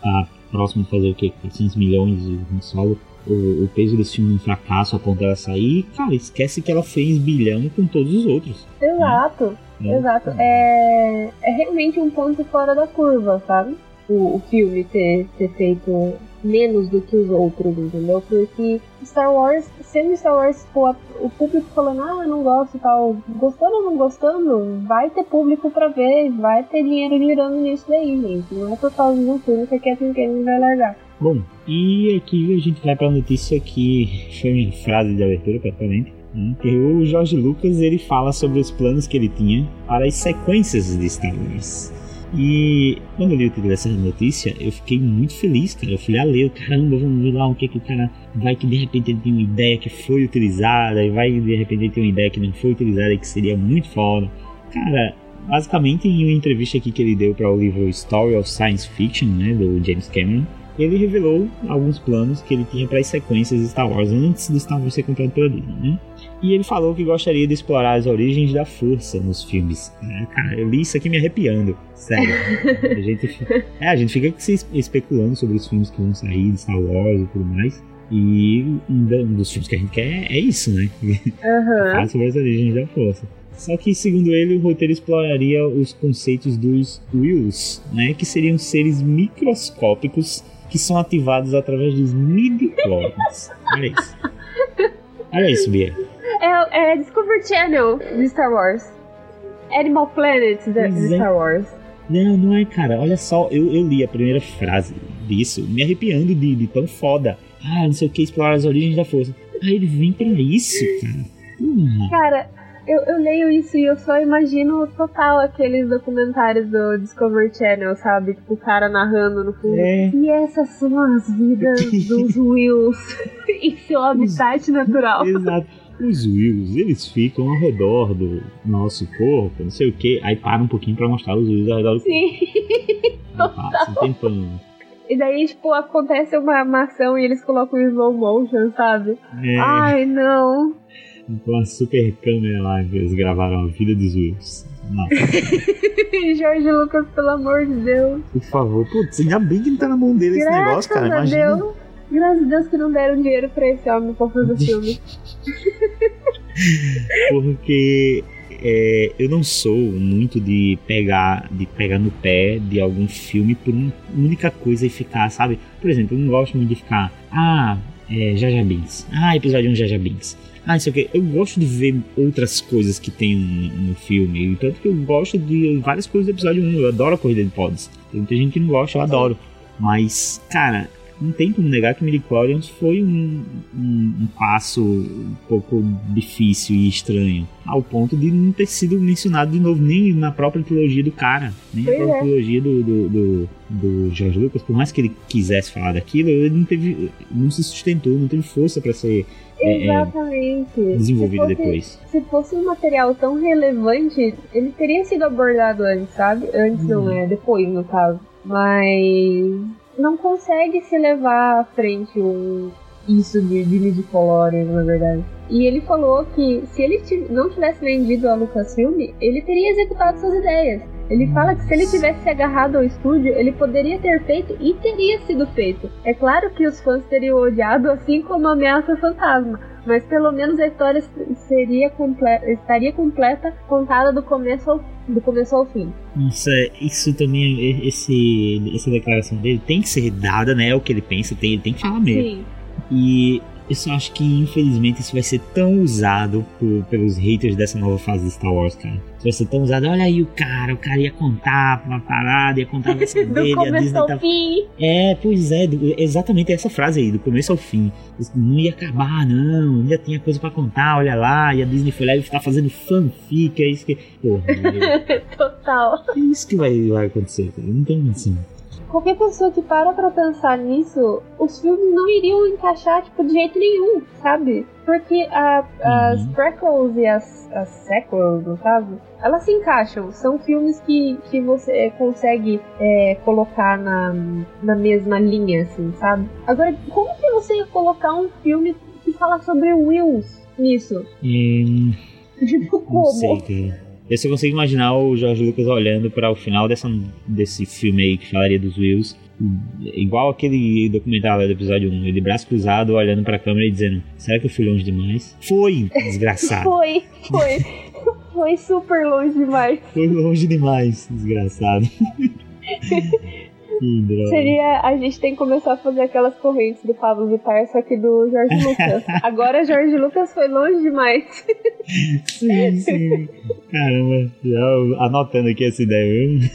Tá próximo de fazer o quê? 400 milhões de um solo. O, o, peso desse filme um fracasso a ponto dela sair. Cara, esquece que ela fez bilhão com todos os outros. Exato. Né? Exato. É, é realmente um ponto fora da curva, sabe? O, o filme ter, ter feito menos do que os outros, entendeu? Porque Star Wars, sendo Star Wars, pô, o público falando, ah, eu não gosto e tal, gostando ou não gostando, vai ter público pra ver, vai ter dinheiro girando nisso daí, gente. Não é por causa de um filme que a Kathleen Kennedy vai largar. Bom, E aqui a gente vai para a notícia que foi minha frase de abertura, praticamente. Né? Que o Jorge Lucas ele fala sobre os planos que ele tinha para as sequências de Star Wars. E quando eu li o título dessa notícia, eu fiquei muito feliz, cara. Eu fui a ler, caramba, vamos ver lá o que, que o cara vai que de repente ele tem uma ideia que foi utilizada, e vai de repente ele tem uma ideia que não foi utilizada e que seria muito foda. Cara, basicamente em uma entrevista aqui que ele deu para o livro Story of Science Fiction, né, do James Cameron, ele revelou alguns planos que ele tinha para as sequências de Star Wars antes do Star Wars ser comprado pela Disney, né? E ele falou que gostaria de explorar as origens da força nos filmes. É, cara, eu li isso aqui me arrepiando. Sério. a, gente, é, a gente fica se especulando sobre os filmes que vão sair de Star Wars e tudo mais. E um dos filmes que a gente quer é isso, né? Uhum. Sobre as origens da força. Só que, segundo ele, o roteiro exploraria os conceitos dos Wills, né? Que seriam seres microscópicos que são ativados através dos midi-chlorians. Olha isso. Olha isso, Bia. É, é Discovery Channel de Star Wars. Animal Planet de, é. Star Wars. Não, não é, cara. Olha só, eu, eu li a primeira frase disso, me arrepiando de, de tão foda. Ah, não sei o que, explorar as origens da força. Aí ele vem pra isso, cara. Hum. Cara, eu, eu leio isso e eu só imagino total aqueles documentários do Discovery Channel, sabe? Tipo, o cara narrando no fundo. É. E essas são as vidas dos Wills em seu habitat natural. Exato. Os Wills, eles ficam ao redor do nosso corpo, não sei o que. Aí para um pouquinho pra mostrar os Wills ao redor do corpo. Sim. Passa um tempão. E daí, tipo, acontece uma, uma ação e eles colocam em slow motion, sabe? É, Ai, não. com a super câmera lá que eles gravaram a vida dos Wills. Nossa, Jorge Lucas, pelo amor de Deus. por favor. Putz, ainda bem que não tá na mão dele esse Graças negócio, cara. Imagina. Deus. Graças a Deus que não deram dinheiro pra esse homem pra fazer filme. porque é, eu não sou muito de pegar de pegar no pé de algum filme por uma única coisa e ficar, sabe? Por exemplo, eu não gosto muito de ficar, ah, é, Jaja Binks, ah, episódio 1 Jaja Binks. Ah, não sei o que. Eu gosto de ver outras coisas que tem no, no filme. Tanto que eu gosto de várias coisas do episódio 1. Eu adoro a corrida de pods. Tem muita gente que não gosta, eu adoro. Mas, cara, não tem como negar que Midichlorians foi um, um, um passo um pouco difícil e estranho, ao ponto de não ter sido mencionado de novo nem na própria trilogia do cara, nem na própria é. trilogia do, do, do, do George Lucas, por mais que ele quisesse falar daquilo, ele não teve, não se sustentou, não teve força para ser é, é, Exatamente. desenvolvido se fosse, depois. Se fosse um material tão relevante, ele teria sido abordado antes, sabe? Antes não Uhum. é, depois no caso. Mas não consegue se levar à frente um isso de, de na verdade. E ele falou que se ele não tivesse vendido a Lucasfilm, ele teria executado suas ideias. Ele fala que se ele tivesse se agarrado ao estúdio, ele poderia ter feito e teria sido feito. É claro que os fãs teriam odiado, assim como a Ameaça Fantasma, mas pelo menos a história seria comple- estaria completa, contada do começo ao, do começo ao fim. Nossa, isso também, esse, essa declaração dele tem que ser dada, né? É o que ele pensa, tem, ele tem que falar mesmo. Sim. E eu só acho que, infelizmente, isso vai ser tão usado por- pelos haters dessa nova fase de Star Wars, cara. Isso vai ser tão usado. Olha aí o cara, o cara ia contar uma parada, ia contar a versão Do dele, a começo ao tá... fim. É, pois é, do- exatamente essa frase aí, do começo ao fim. Não ia acabar, não, ainda tinha coisa pra contar, olha lá, e a Disney foi lá e tá fazendo fanfic, é isso que... Porra, é Total. isso que vai, vai acontecer, cara, não tem assim. Qualquer pessoa que para pra pensar nisso, os filmes não iriam encaixar, tipo, de jeito nenhum, sabe? Porque a- as Uhum. prequels e as, as sequels, no caso, elas se encaixam. São filmes que, que você consegue é, colocar na, na mesma linha, assim, sabe? Agora, como que você ia colocar um filme que fala sobre Wills nisso? Hum, Tipo, Não como? sei, cara. Eu só consigo imaginar o Jorge Lucas olhando para o final dessa, desse filme aí que falaria dos Wills. Igual aquele documentário do episódio 1, ele braço cruzado, olhando pra câmera e dizendo: Será que eu fui longe demais? Foi, desgraçado. Foi, foi. Foi super longe demais. Foi longe demais, desgraçado. que. Seria. A gente tem que começar a fazer aquelas correntes do Pablo Vittar, só que do Jorge Lucas. Agora Jorge Lucas foi longe demais. Sim, sim. Caramba, já anotando aqui essa ideia, viu?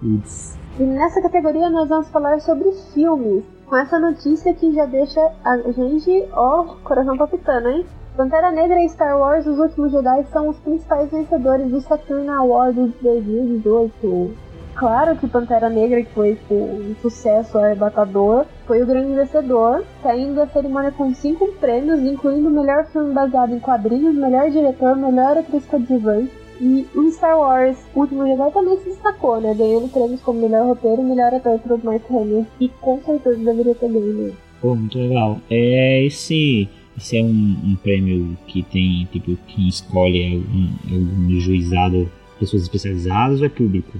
Putz. E nessa categoria nós vamos falar sobre filmes. Com essa notícia que já deixa a gente, ó, coração palpitando, hein? Pantera Negra e Star Wars Os Últimos Jedi são os principais vencedores do Saturn Awards 2018. Claro que Pantera Negra, que foi tipo, um sucesso arrebatador, foi o grande vencedor, saindo da cerimônia com cinco prêmios, incluindo melhor filme baseado em quadrinhos, melhor diretor, melhor atriz coadjuvante, e o Star Wars Último Jedi também se destacou, né? Ganhando prêmios como melhor roteiro e melhor ator pro Mark Hamill. E com certeza deveria ter ganho. Pô, muito legal. É esse. Esse é um, um prêmio que tem, tipo, quem escolhe é um, um juizado pessoas especializadas ou é público?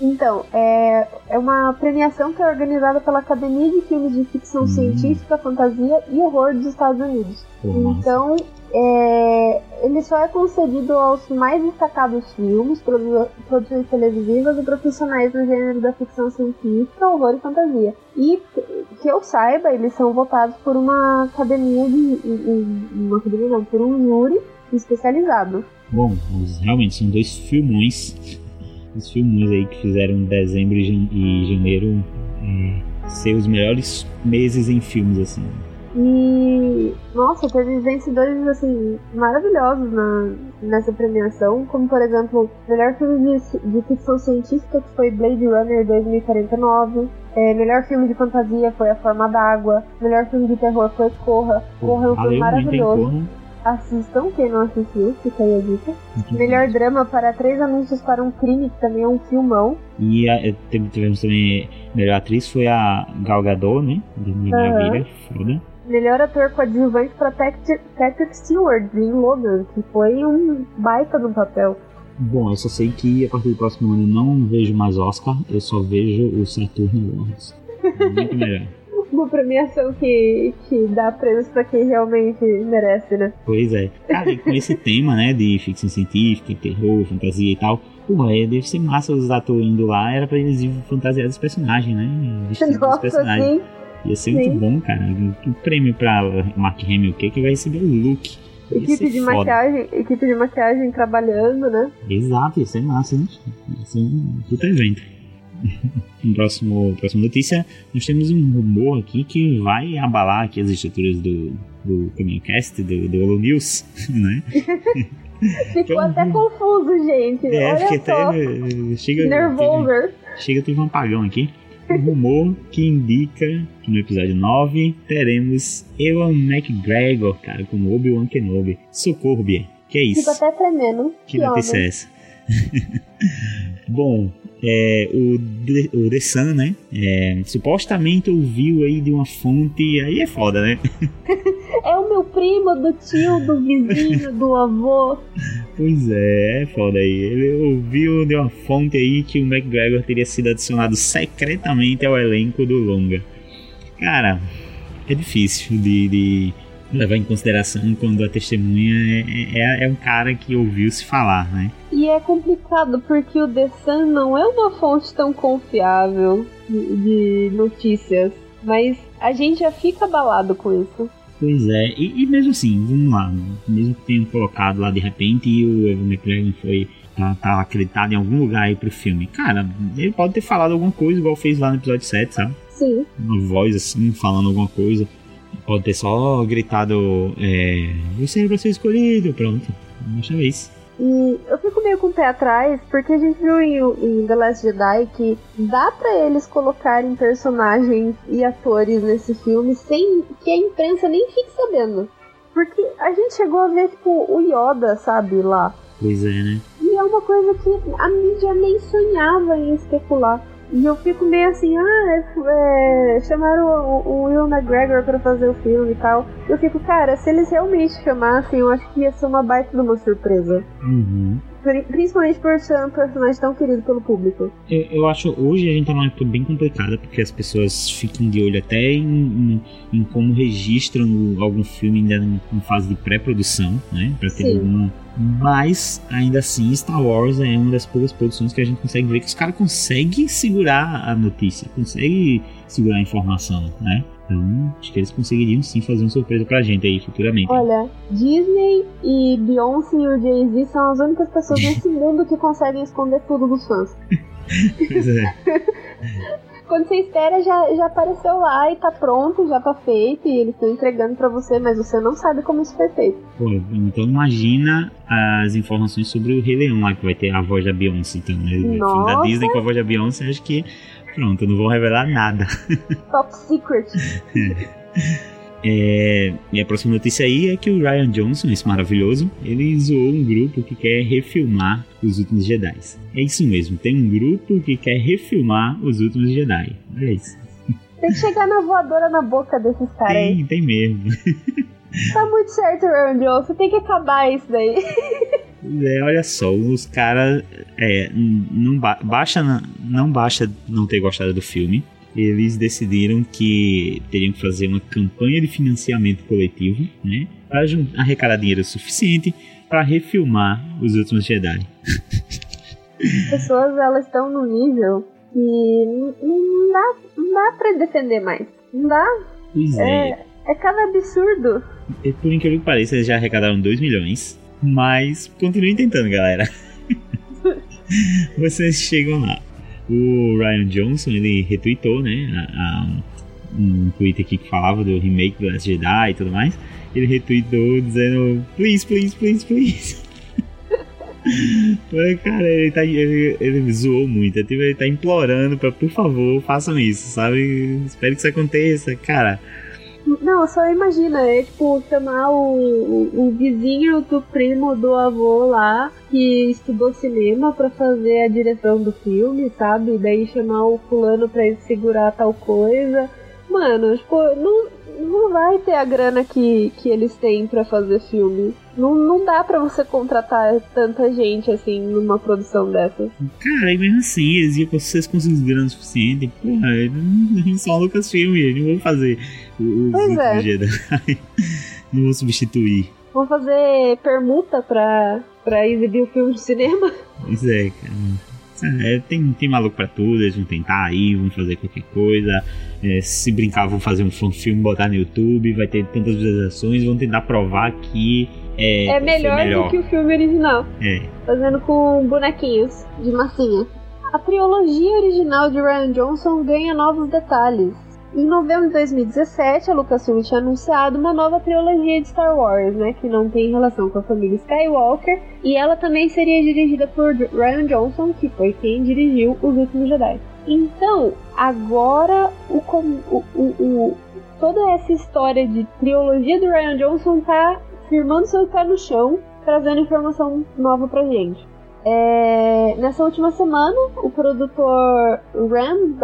Então, é, é uma premiação que é organizada pela Academia de Filmes de Ficção hum. Científica, Fantasia e Horror dos Estados Unidos. Então, é, ele só é concedido aos mais destacados filmes, produ produções televisivas e profissionais no gênero da ficção científica, horror e fantasia. E que eu saiba, eles são votados por uma academia de. Uma academia não, por um júri especializado. Bom, realmente são dois filmões os filmes aí que fizeram dezembro e janeiro é, ser os melhores meses em filmes, assim. E, nossa, teve vencedores, assim, maravilhosos na, nessa premiação, como, por exemplo, melhor filme de, de ficção científica, que foi Blade Runner 2049, é, melhor filme de fantasia foi A Forma d'Água, melhor filme de terror foi Corra, Corra é um filme maravilhoso. Assistam, quem não assistiu, fica aí a dica. Uhum. Melhor drama para Três Anúncios para um Crime, que também é um filmão. E a, eh, tivemos também. Melhor atriz foi a Gal Gadot, né? De Maravilha, uhum. foda. Melhor ator coadjuvante para Patrick Stewart, em Logan, que foi um baita no papel. Bom, eu só sei que a partir do próximo ano eu não vejo mais Oscar, eu só vejo o Saturn Awards. Muito melhor uma premiação que, que dá prêmios pra quem realmente merece, né? Pois é. Cara, e com esse tema, né, de ficção científica, terror, fantasia e tal, é, deve ser massa os atores indo lá, era pra eles fantasiar dos personagens, né? Vestindo Nossa, dos personagens. Sim. Ia ser sim. muito bom, cara. O prêmio pra Mark Hamill, que, que vai receber o look. equipe de foda. maquiagem, equipe de maquiagem trabalhando, né? Exato, ia ser massa, né? Ia ser um puta evento próximo, próxima notícia, nós temos um rumor aqui que vai abalar aqui as estruturas do, do Caminhocast, do, do Holo News, né? Ficou então, até confuso, gente. É, Olha fiquei só. até. Chega, Nervoso. chega, teve um apagão aqui. Um rumor que indica que no episódio 9 teremos Ewan McGregor, cara, como Obi-Wan Kenobi. Socorro, Bia. Que é isso? Fico até tremendo. Que, que notícia é essa? Bom, é, o, o The Sun, né? É, supostamente ouviu aí de uma fonte, aí é foda, né? é o meu primo, do tio, do vizinho, do avô. Pois é, é foda aí. Ele ouviu de uma fonte aí que o McGregor teria sido adicionado secretamente ao elenco do longa. Cara, é difícil de, de levar em consideração quando a testemunha é, é, é, um cara que ouviu se falar, né? E é complicado porque o The Sun não é uma fonte tão confiável de, de notícias, mas a gente já fica abalado com isso. Pois é, e, e, mesmo assim, vamos lá, mesmo que tenham colocado lá de repente e o Evan McGregor foi tá, tá, acreditado em algum lugar aí pro filme. Cara, ele pode ter falado alguma coisa igual fez lá no episódio 7, sabe? Sim. Uma voz assim, falando alguma coisa. Pode ter só gritado: é, Você é pra ser escolhido. Pronto, dessa vez. E eu fico meio com o pé atrás, porque a gente viu em, em, The Last Jedi que dá para eles colocarem personagens e atores nesse filme sem que a imprensa nem fique sabendo. Porque a gente chegou a ver, tipo, o Yoda, sabe, lá. Pois é, né? E é uma coisa que a mídia nem sonhava em especular. E eu fico meio assim, ah, é, é chamaram o, o, Will McGregor pra fazer o filme e tal. Eu fico, cara, se eles realmente chamassem, eu acho que ia ser uma baita de uma surpresa. Uhum. Principalmente por ser um personagem tão querido pelo público. Eu, eu, acho hoje a gente tá numa época bem complicada, porque as pessoas ficam de olho até em, em, em como registram algum filme ainda em fase de pré-produção, né? Pra ter Sim. alguma mas, ainda assim, Star Wars é uma das poucas produções que a gente consegue ver que os caras conseguem segurar a notícia, conseguem segurar a informação, né? Então, acho que eles conseguiriam sim fazer uma surpresa pra gente aí futuramente. Olha, Disney e Beyoncé e o Jay-Z são as únicas pessoas nesse mundo que conseguem esconder tudo dos fãs. pois é. Quando você espera, já, já apareceu lá e tá pronto, já tá feito, e eles estão entregando para você, mas você não sabe como isso foi feito. Pô, então imagina as informações sobre o Rei Leão lá, que vai ter a voz da Beyoncé, então, né? O filme da Disney com a voz da Beyoncé, acho que pronto, não vou revelar nada. Top secret. É, e a próxima notícia aí é que o Ryan Johnson, esse maravilhoso, ele zoou um grupo que quer refilmar Os Últimos Jedi. É isso mesmo, tem um grupo que quer refilmar Os Últimos Jedi. Olha isso. Tem que chegar na voadora na boca desses caras aí. Tem, tem mesmo. Tá muito certo, Ryan Johnson, tem que acabar isso daí. É, olha só, os caras é, não ba baixa não basta não ter gostado do filme, eles decidiram que teriam que fazer uma campanha de financiamento coletivo, né, para arrecadar dinheiro suficiente para refilmar os últimos Jedi. As pessoas elas estão no nível que não dá, não dá para defender mais, não dá. Pois é. é. É cada absurdo. Por incrível que pareça, eles já arrecadaram 2 milhões. Mas continuem tentando, galera. Vocês chegam lá. O Ryan Johnson, ele retweetou, né? A, a, um tweet aqui que falava do remake do Last Jedi e tudo mais. Ele retweetou dizendo: Please, please, please, please. cara, ele, tá, ele, ele zoou muito. Ele tá implorando pra, por favor, façam isso, sabe? Espero que isso aconteça. Cara, não, só imagina, é tipo chamar o, o, o, vizinho do primo do avô lá que estudou cinema para fazer a direção do filme, sabe? Daí chamar o fulano pra ele segurar tal coisa. Mano, tipo, não, não vai ter a grana que, que eles têm para fazer filme. Não, não dá para você contratar tanta gente assim numa produção dessas. Cara, e mesmo assim, eles iam vocês conseguem grana suficiente. Porra, eles só Lucasfilm, eles não vão fazer pois é. Jedi. não vou substituir. Vão fazer permuta pra, pra exibir o filme de cinema? Pois é, cara. É, tem, tem maluco pra tudo, eles vão tentar aí, vão fazer qualquer coisa. É, se brincar, vão fazer um filme, botar no YouTube, vai ter tantas visualizações, vão tentar provar que é, é melhor, melhor, do que o filme original. É. Fazendo com bonequinhos de massinha. A trilogia original de Ryan Johnson ganha novos detalhes. Em novembro de 2017, a Lucasfilm tinha anunciado uma nova trilogia de Star Wars, né, que não tem relação com a família Skywalker, e ela também seria dirigida por Ryan Johnson, que foi quem dirigiu Os Últimos Jedi. Então, agora o, o, o, toda essa história de trilogia do Ryan Johnson tá firmando seu pé no chão, trazendo informação nova pra gente. É, nessa última semana, o produtor Ram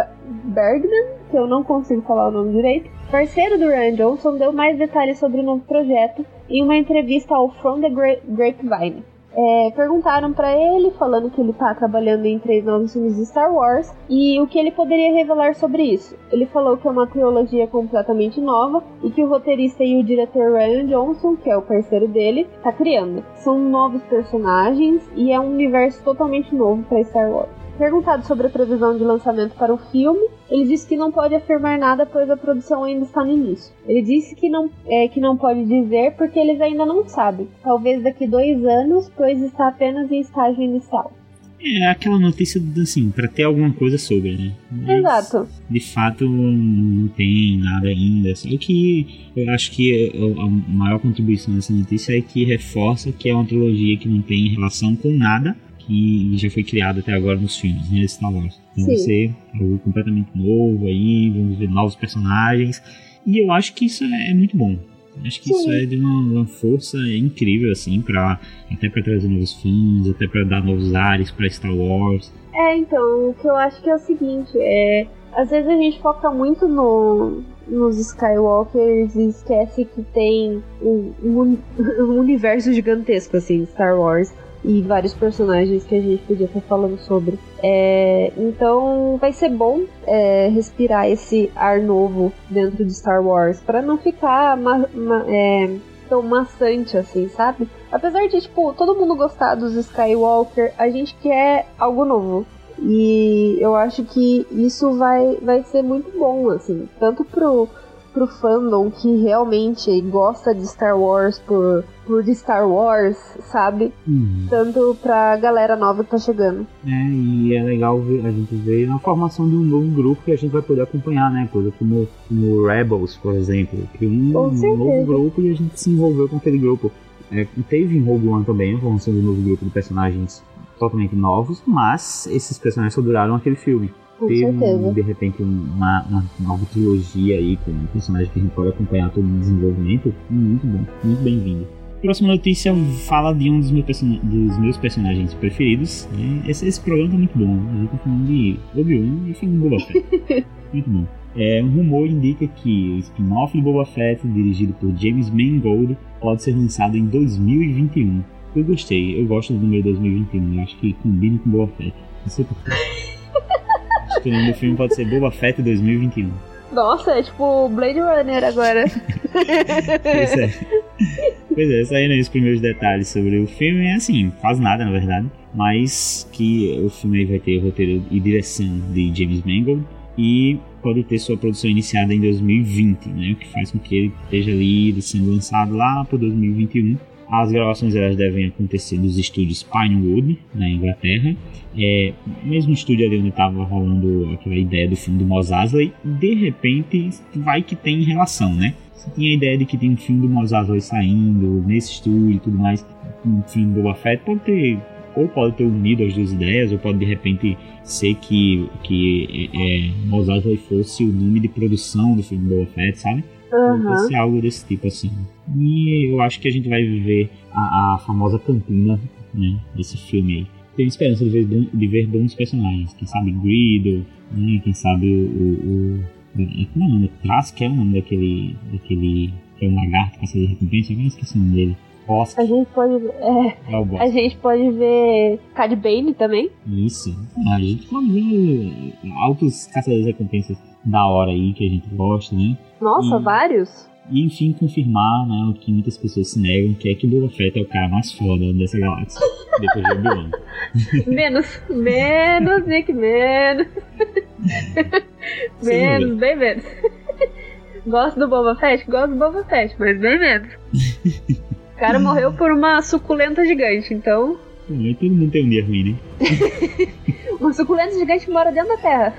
Bergman, que eu não consigo falar o nome direito, parceiro do Ryan Johnson, deu mais detalhes sobre o novo projeto em uma entrevista ao From the Grapevine. É, perguntaram para ele, falando que ele tá trabalhando em três novos filmes de Star Wars, e o que ele poderia revelar sobre isso. Ele falou que é uma trilogia completamente nova e que o roteirista e o diretor Ryan Johnson, que é o parceiro dele, tá criando. São novos personagens e é um universo totalmente novo para Star Wars. Perguntado sobre a previsão de lançamento para o filme, ele disse que não pode afirmar nada pois a produção ainda está no início. Ele disse que não, é, que não pode dizer porque eles ainda não sabem. Talvez daqui dois anos, pois está apenas em estágio inicial. É aquela notícia, assim, para ter alguma coisa sobre, né? Mas, Exato. De fato, não tem nada ainda. Só que eu acho que a maior contribuição dessa notícia é que reforça que é uma trilogia que não tem relação com nada que já foi criado até agora nos filmes, né, Star Wars. Então vai ser algo completamente novo aí, vamos ver novos personagens. E eu acho que isso é, é muito bom. Acho que Sim. isso é de uma, uma, força incrível, assim, pra, até para trazer novos filmes, até para dar novos ares para Star Wars. É, então, o que eu acho que é o seguinte, é. Às vezes a gente foca muito no, nos Skywalkers e esquece que tem um, um, um universo gigantesco, assim, Star Wars e vários personagens que a gente podia estar falando sobre. É, então vai ser bom é, respirar esse ar novo dentro de Star Wars para não ficar ma ma é, tão maçante assim, sabe? Apesar de tipo todo mundo gostar dos Skywalker, a gente quer algo novo. E eu acho que isso vai, vai ser muito bom, assim, tanto pro, pro fandom que realmente gosta de Star Wars por, por Star Wars, sabe? Hum. Tanto pra galera nova que tá chegando. É, e é legal ver, a gente ver na formação de um novo grupo que a gente vai poder acompanhar, né? Coisa como, como Rebels, por exemplo, que um, um novo grupo e a gente se envolveu com aquele grupo. É, teve em Rogue One também a formação de um novo grupo de personagens totalmente novos, mas esses personagens só duraram aquele filme. Com ter um, certeza. de repente uma, uma nova trilogia aí com um personagem que a gente pode acompanhar todo o desenvolvimento, muito bom, muito bem-vindo. Próxima notícia fala de um dos meus, person- dos meus personagens preferidos. Né? Esse, esse programa tá muito bom. A gente tá falando de Obi-Wan e de Boba Fett. muito bom. É, um rumor indica que o spin-off de Boba Fett, dirigido por James Mangold, pode ser lançado em 2021. Eu gostei, eu gosto do número 2021, eu acho que combina com Boba Fett. Não sei porquê. o nome do filme pode ser Boba Fett 2021. Nossa, é tipo Blade Runner agora. Pois é. Pois é, saindo aí os primeiros detalhes sobre o filme, é assim, quase nada na verdade, mas que o filme aí vai ter roteiro e direção de James Mangold e pode ter sua produção iniciada em 2020, né, o que faz com que ele esteja ali sendo lançado lá para 2021. As gravações elas devem acontecer nos estúdios Pinewood, na Inglaterra. É, mesmo estúdio ali onde estava rolando aquela ideia do filme do Mos Eisley, de repente vai que tem relação, né? Você tinha a ideia de que tem um filme do Mos Eisley saindo nesse estúdio e tudo mais, um filme do Boba Fett, pode ter ou pode ter unido as duas ideias, ou pode de repente ser que, que é, é, Mos fosse o nome de produção do filme Boba Fett, sabe? Pode ser algo desse tipo assim. E eu acho que a gente vai viver a, a famosa cantina né, desse filme aí. Tenho esperança de ver, de ver bons personagens. Quem sabe Greedo, né, quem sabe o. o, o é, como é o nome? Trask, que é o nome daquele. daquele. que é um lagarto caçador de recompensa, eu esqueci o nome dele. Bosk, A gente pode. É, é a gente pode ver Cad Bane também. Isso. A gente pode ver altos caçadores de recompensas da hora aí que a gente gosta, né? Nossa, Hum. vários? E enfim confirmar né, o que muitas pessoas se negam, que é que Boba Fett é o cara mais foda dessa galáxia. depois de Obi-Wan. Menos. Menos, Nick, menos. menos, bem menos. Gosto do Boba Fett? Gosto do Boba Fett, mas bem menos. O cara morreu por uma suculenta gigante, então. Mas todo mundo tem um dia ruim, né? Uma suculenta gigante mora dentro da Terra.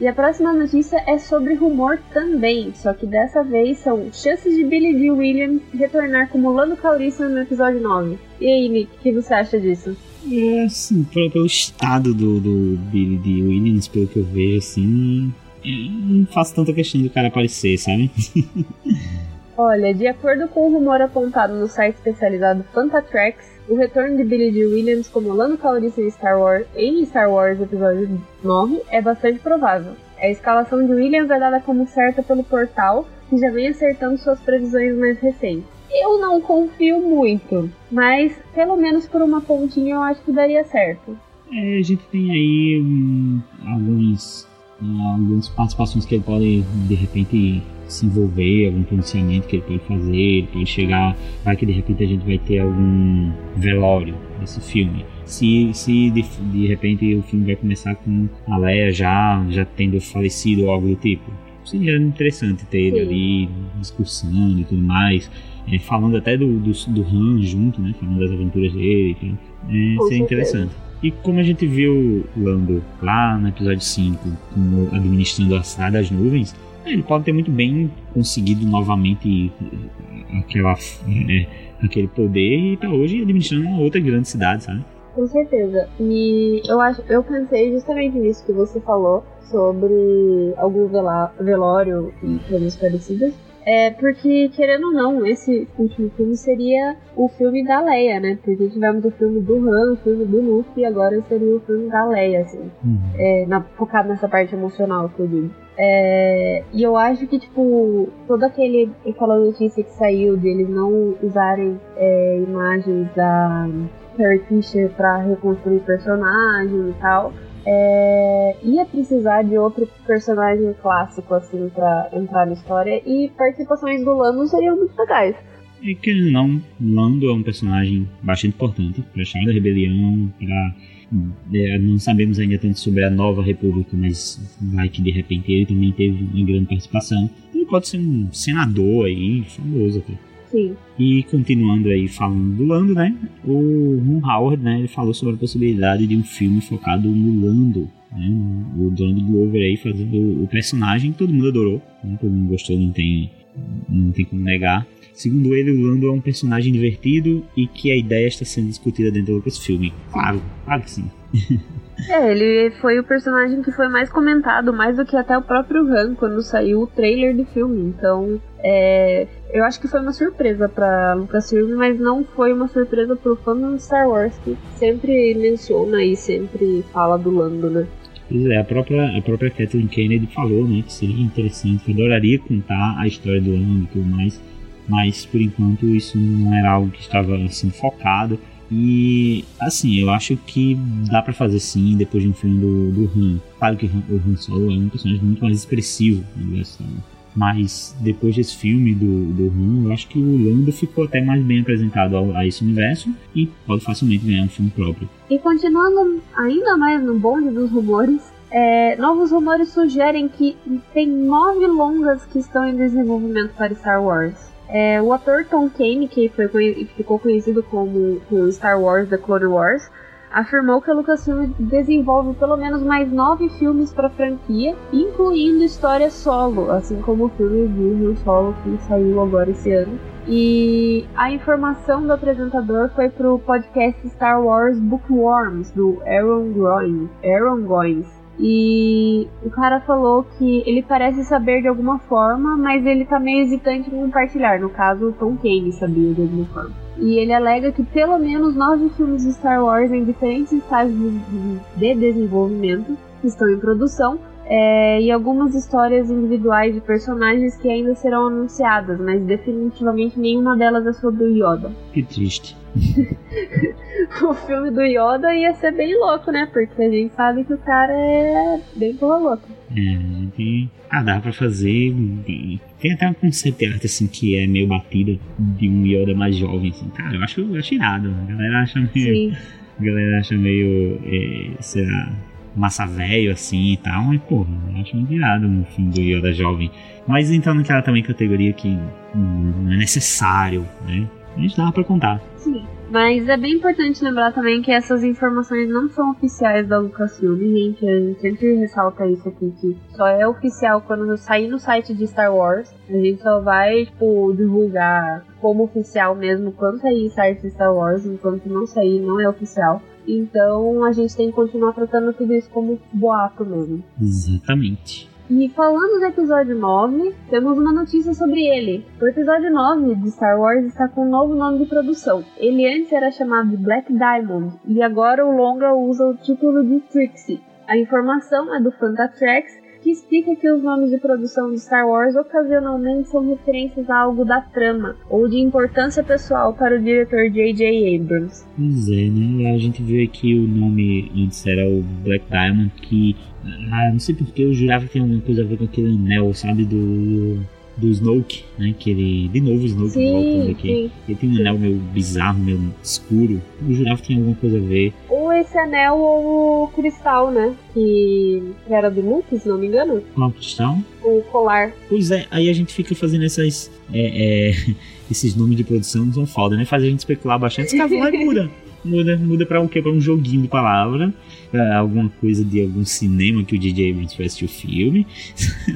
E a próxima notícia é sobre rumor também, só que dessa vez são chances de Billy Dee Williams retornar como Lando Calrissian no episódio 9. E aí, Nick, o que você acha disso? É, assim, pelo, pelo estado do, do Billy D. Williams, pelo que eu vejo, assim. Não faço tanta questão do cara aparecer, sabe? Olha, de acordo com o rumor apontado no site especializado Fantatracks, o retorno de Billy Dee Williams como Lando Calrissian Star Wars em Star Wars Episódio 9 é bastante provável. A escalação de Williams é dada como certa pelo portal, que já vem acertando suas previsões mais recentes. Eu não confio muito, mas pelo menos por uma pontinha eu acho que daria certo. É, a gente tem aí hum, alguns, hum, algumas participações que ele pode, de repente, se envolver, algum pronunciamento que ele pode fazer, ele pode chegar, vai que de repente a gente vai ter algum velório desse filme. Se, se de, de repente o filme vai começar com a Leia já, já tendo falecido ou algo do tipo. Seria interessante ter ele Sim. ali discursando e tudo mais. é, falando até do, do, do Han junto, né? Falando das aventuras dele e tal. É, seria interessante. E como a gente viu o Lando lá no episódio 5, como administrando a cidade das nuvens, ele pode ter muito bem conseguido novamente aquela, é, aquele poder e tá hoje administrando uma outra grande cidade, sabe? Com certeza. E eu acho, eu pensei justamente nisso que você falou sobre algum velório e coisas parecidas. É porque, querendo ou não, esse último filme seria o filme da Leia, né? Porque tivemos o filme do Han, o filme do Luke e agora seria o filme da Leia, assim. É, na, focado nessa parte emocional que eu digo. É, e eu acho que, tipo, todo aquele, aquela notícia que saiu deles não usarem é, imagens da Carrie Fisher pra reconstruir personagem e tal, é, ia precisar de outro personagem clássico, assim, pra entrar na história, e participações do Lando seriam muito legais. é que não, Lando é um personagem bastante importante para a da rebelião, para é, não sabemos ainda tanto sobre a nova república, mas vai que de repente ele também teve uma grande participação. Ele pode ser um senador aí, famoso até. Sim. E continuando aí falando do Lando, né? O Ron Howard, né? Ele falou sobre a possibilidade de um filme focado no Lando, né? O Donald Glover aí fazendo o personagem, todo mundo adorou, né? todo mundo gostou, não tem, não tem como negar. Segundo ele, o Lando é um personagem divertido e que a ideia está sendo discutida dentro do Lucasfilm. Claro, claro que sim. é, ele foi o personagem que foi mais comentado, mais do que até o próprio Han, quando saiu o trailer do filme. Então, é, eu acho que foi uma surpresa para Lucasfilm, mas não foi uma surpresa pro fã do Star Wars, que sempre menciona e sempre fala do Lando, né? Pois é, a própria, a própria Kathleen Kennedy falou, né, que seria interessante, que adoraria contar a história do Lando e tudo mais mas por enquanto isso não era algo que estava sendo focado. E assim, eu acho que dá para fazer sim depois de um filme do, do Han. Claro que o Han Solo é um personagem muito mais expressivo no universo mas depois desse filme do, do Han, eu acho que o Lando ficou até mais bem apresentado a, a, esse universo e pode facilmente ganhar um filme próprio. E continuando ainda mais no bonde dos rumores, é, novos rumores sugerem que tem nove longas que estão em desenvolvimento para Star Wars. É, o ator Tom Kane, que foi, ficou conhecido como, como Star Wars The Clone Wars, afirmou que a Lucasfilm desenvolve pelo menos mais nove filmes para a franquia, incluindo história solo, assim como o filme Han Solo que saiu agora esse ano. E a informação do apresentador foi pro podcast Star Wars Bookworms do Aaron Goins. Aaron Goins. E o cara falou que ele parece saber de alguma forma, mas ele tá meio hesitante em compartilhar. No caso, o Tom Kane sabia de alguma forma. E ele alega que pelo menos nove filmes de Star Wars em diferentes estágios de desenvolvimento estão em produção é, e algumas histórias individuais de personagens que ainda serão anunciadas, mas definitivamente nenhuma delas é sobre o Yoda. Que triste. o filme do Yoda ia ser bem louco, né? Porque a gente sabe que o cara é bem porra louca. É, a gente. Ah, dá pra fazer. Tem até um conceito arte assim que é meio batida de um Yoda mais jovem, assim. Cara, eu acho, eu acho irado. A galera acha meio. Sim. A galera acha meio. É, será massa velho assim e tal, mas porra, eu acho irado no fim do Yoda jovem. Mas entrando naquela também categoria que não é necessário, né? A gente dava pra contar. Sim. Mas é bem importante lembrar também que essas informações não são oficiais da Lucasfilm, gente. A gente sempre ressalta isso aqui, que só é oficial quando sair no site de Star Wars. A gente só vai, tipo, divulgar como oficial mesmo quando sair site de Star Wars, enquanto não sair, não é oficial. Então a gente tem que continuar tratando tudo isso como boato mesmo. Exatamente. E falando do episódio 9, temos uma notícia sobre ele. O episódio 9 de Star Wars está com um novo nome de produção. Ele antes era chamado de Black Diamond e agora o longa usa o título de Trixie. A informação é do Fantatracks que explica que os nomes de produção de Star Wars ocasionalmente são referências a algo da trama ou de importância pessoal para o diretor J.J. Abrams. Pois é, né? A gente viu aqui o nome antes era o Black Diamond, que ah, não sei porque eu jurava que tinha alguma coisa a ver com aquele anel, sabe? Do do Snoke, né? Que ele. De novo o Snoke sim, voltando aqui. Sim. Ele tem um anel meio bizarro, meio escuro. Eu jurava que tinha alguma coisa a ver. Ou esse anel ou o cristal, né? Que era do Luke, se não me engano. Qual cristal? O colar. Pois é, aí a gente fica fazendo essas. É, é, esses nomes de produção são foda, né? Faz a gente especular bastante. Esse cavalo muda. Muda, muda pra o quê? Pra um joguinho de palavra alguma coisa de algum cinema que o DJ Abrams foi assistir o filme.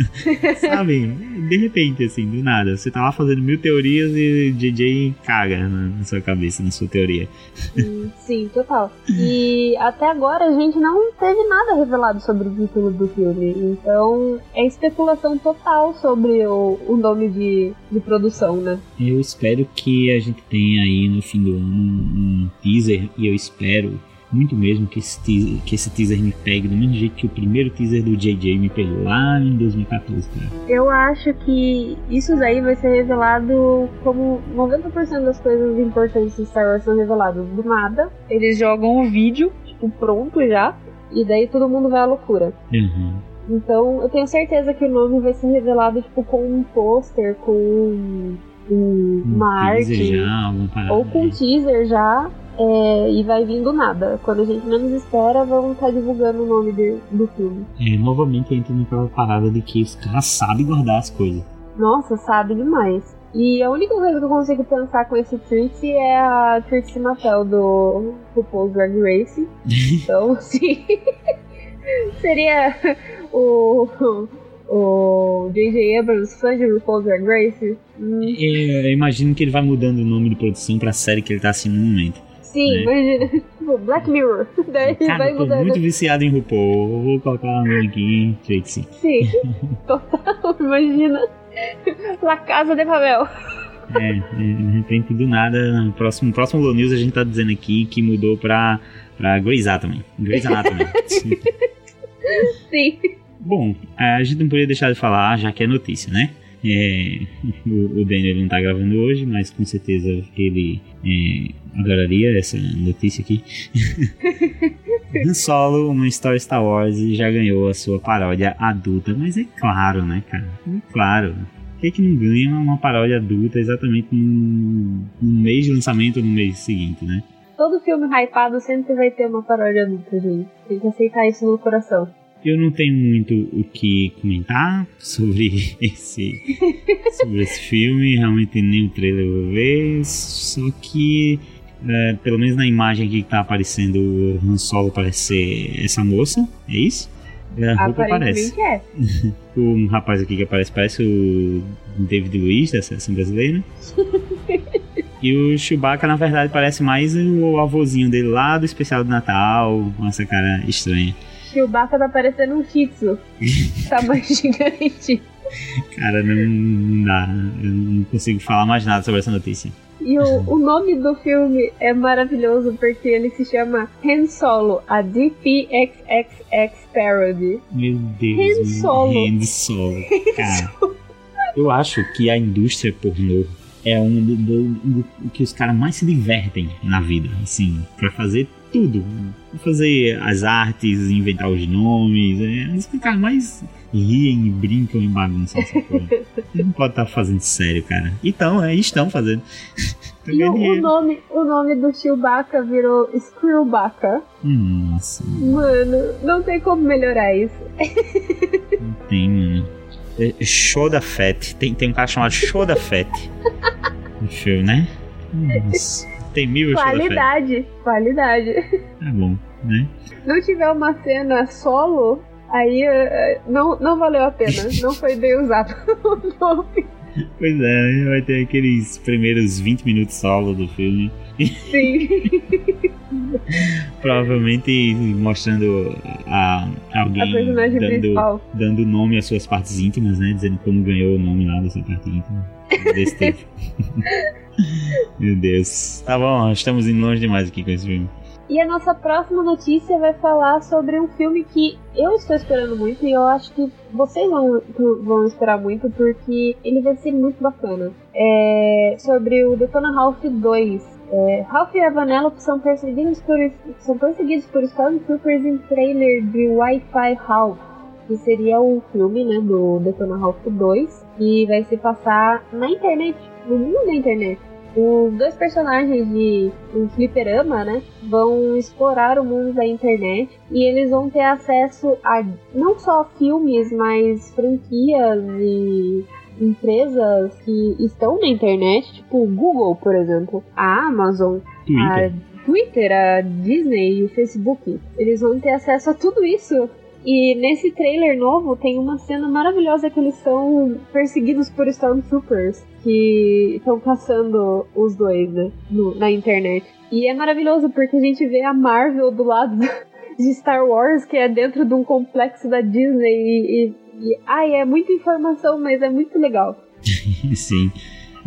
Sabe? De repente, assim, do nada. Você tá lá fazendo mil teorias e o DJ caga na, sua cabeça, na sua teoria. Hum, sim, total. E até agora a gente não teve nada revelado sobre o título do filme. Então é especulação total sobre o, o nome de, de produção, né? Eu espero que a gente tenha aí no fim do ano um teaser e eu espero muito mesmo que esse, teaser, que esse teaser me pegue do mesmo jeito que o primeiro teaser do JJ me pegou lá em 2014, cara. Eu acho que isso daí vai ser revelado como 90% das coisas importantes de Star Wars são reveladas do nada. Eles jogam o vídeo, tipo, pronto já, e daí todo mundo vai à loucura. Uhum. Então, eu tenho certeza que o nome vai ser revelado, tipo, com um pôster, com um, um uma arte. já. Ou com teaser já. É, e vai vindo nada. Quando a gente menos espera, vão estar divulgando o nome de- do filme. É, novamente entra naquela parada de que os caras sabem guardar as coisas. Nossa, sabe demais. E a única coisa que eu consigo pensar com esse Trixie é a Trixie Mattel do RuPaul's Drag Race. Então, sim. Seria o. O J.J. Abrams fã de RuPaul's Drag Race? Hum, É, Eu imagino que ele vai mudando o nome de produção pra série que ele tá assim no momento. Sim, É. imagina. Tipo, Black Mirror. Daí Cara, vai eu tô mudando. muito viciado em RuPaul. Vou colocar o nome aqui, Trixie. Sim, total, imagina. La Casa de Pavel. É, é, de repente, do nada, no próximo, próximo Low News a gente tá dizendo aqui que mudou pra, pra Grey's Anatomy. Grey's Anatomy. Sim. Bom, a gente não poderia deixar de falar, já que é notícia, né? É, o, o Daniel não tá gravando hoje, mas com certeza ele é, adoraria essa notícia aqui. Han Solo, uma história Star Wars, já ganhou a sua paródia adulta, mas é claro, né, cara? É claro. Por que, que não ganha uma paródia adulta exatamente no, no mês de lançamento ou no mês seguinte, né? Todo filme hypado sempre vai ter uma paródia adulta, gente. Tem que aceitar isso no coração. Eu não tenho muito o que comentar sobre esse, sobre esse filme, realmente nem o trailer eu vou ver, só que é, pelo menos na imagem aqui que tá aparecendo o Han Solo parece ser essa moça, é isso? A roupa parece. É. O rapaz aqui que aparece parece o David Luiz da seleção brasileira. E o Chewbacca, na verdade, parece mais o avôzinho dele lá do especial do Natal, com essa cara estranha. Chewbacca tá parecendo um Shih Tzu. tá mais gigante. Cara, não, não dá. Eu não consigo falar mais nada sobre essa notícia. E o, o nome do filme é maravilhoso porque ele se chama Han Solo, a DPXXX Parody. Meu Deus. Han. Solo. Han Solo. Cara, eu acho que a indústria pornô é um do, do- do que os caras mais se divertem na vida, assim, pra fazer tudo. Fazer as artes, inventar os nomes, é os caras mais riem e brincam e bagunçam essa coisa. Não podem estar fazendo sério, cara. Então, é, estão fazendo. E o, nome, o nome do Chewbacca virou Screwbacca. Nossa, Mano, não tem como melhorar isso. não tem, mano. É, Shoda Fett. Tem, tem um cara chamado Shoda Fett. No filme, né? Nossa. Tem mil. Qualidade, qualidade. Tá bom, né? Não tiver uma cena solo, aí eh, não, não valeu a pena. Não foi bem usado o nome. Pois é, vai ter aqueles primeiros 20 minutos solo do filme. Sim. Provavelmente mostrando a, alguém A dando, principal. dando nome às suas partes íntimas, né? Dizendo como ganhou o nome lá dessa parte íntima. Desse tipo. Meu Deus. Tá bom, estamos indo longe demais aqui com esse filme. E a nossa próxima notícia vai falar sobre um filme que eu estou esperando muito e eu acho que vocês vão, vão esperar muito porque ele vai ser muito bacana. É sobre o Detona Ralph 2. É, Ralph e a Vanellope são perseguidos por, são perseguidos por Stormtroopers em trailer de Wi-Fi Ralph, que seria o filme né, do Detona Ralph 2, e vai se passar na internet, no mundo da internet. Os dois personagens de um fliperama, né, vão explorar o mundo da internet e eles vão ter acesso a não só filmes, mas franquias e empresas que estão na internet, tipo o Google, por exemplo, a Amazon, Twitter. a Twitter, a Disney e o Facebook. Eles vão ter acesso a tudo isso. E nesse trailer novo tem uma cena maravilhosa que eles são perseguidos por Stormtroopers que estão caçando os dois né, no- na internet. E é maravilhoso porque a gente vê a Marvel do lado de Star Wars, que é dentro de um complexo da Disney. E, e, e- ai, é muita informação, mas é muito legal. Sim.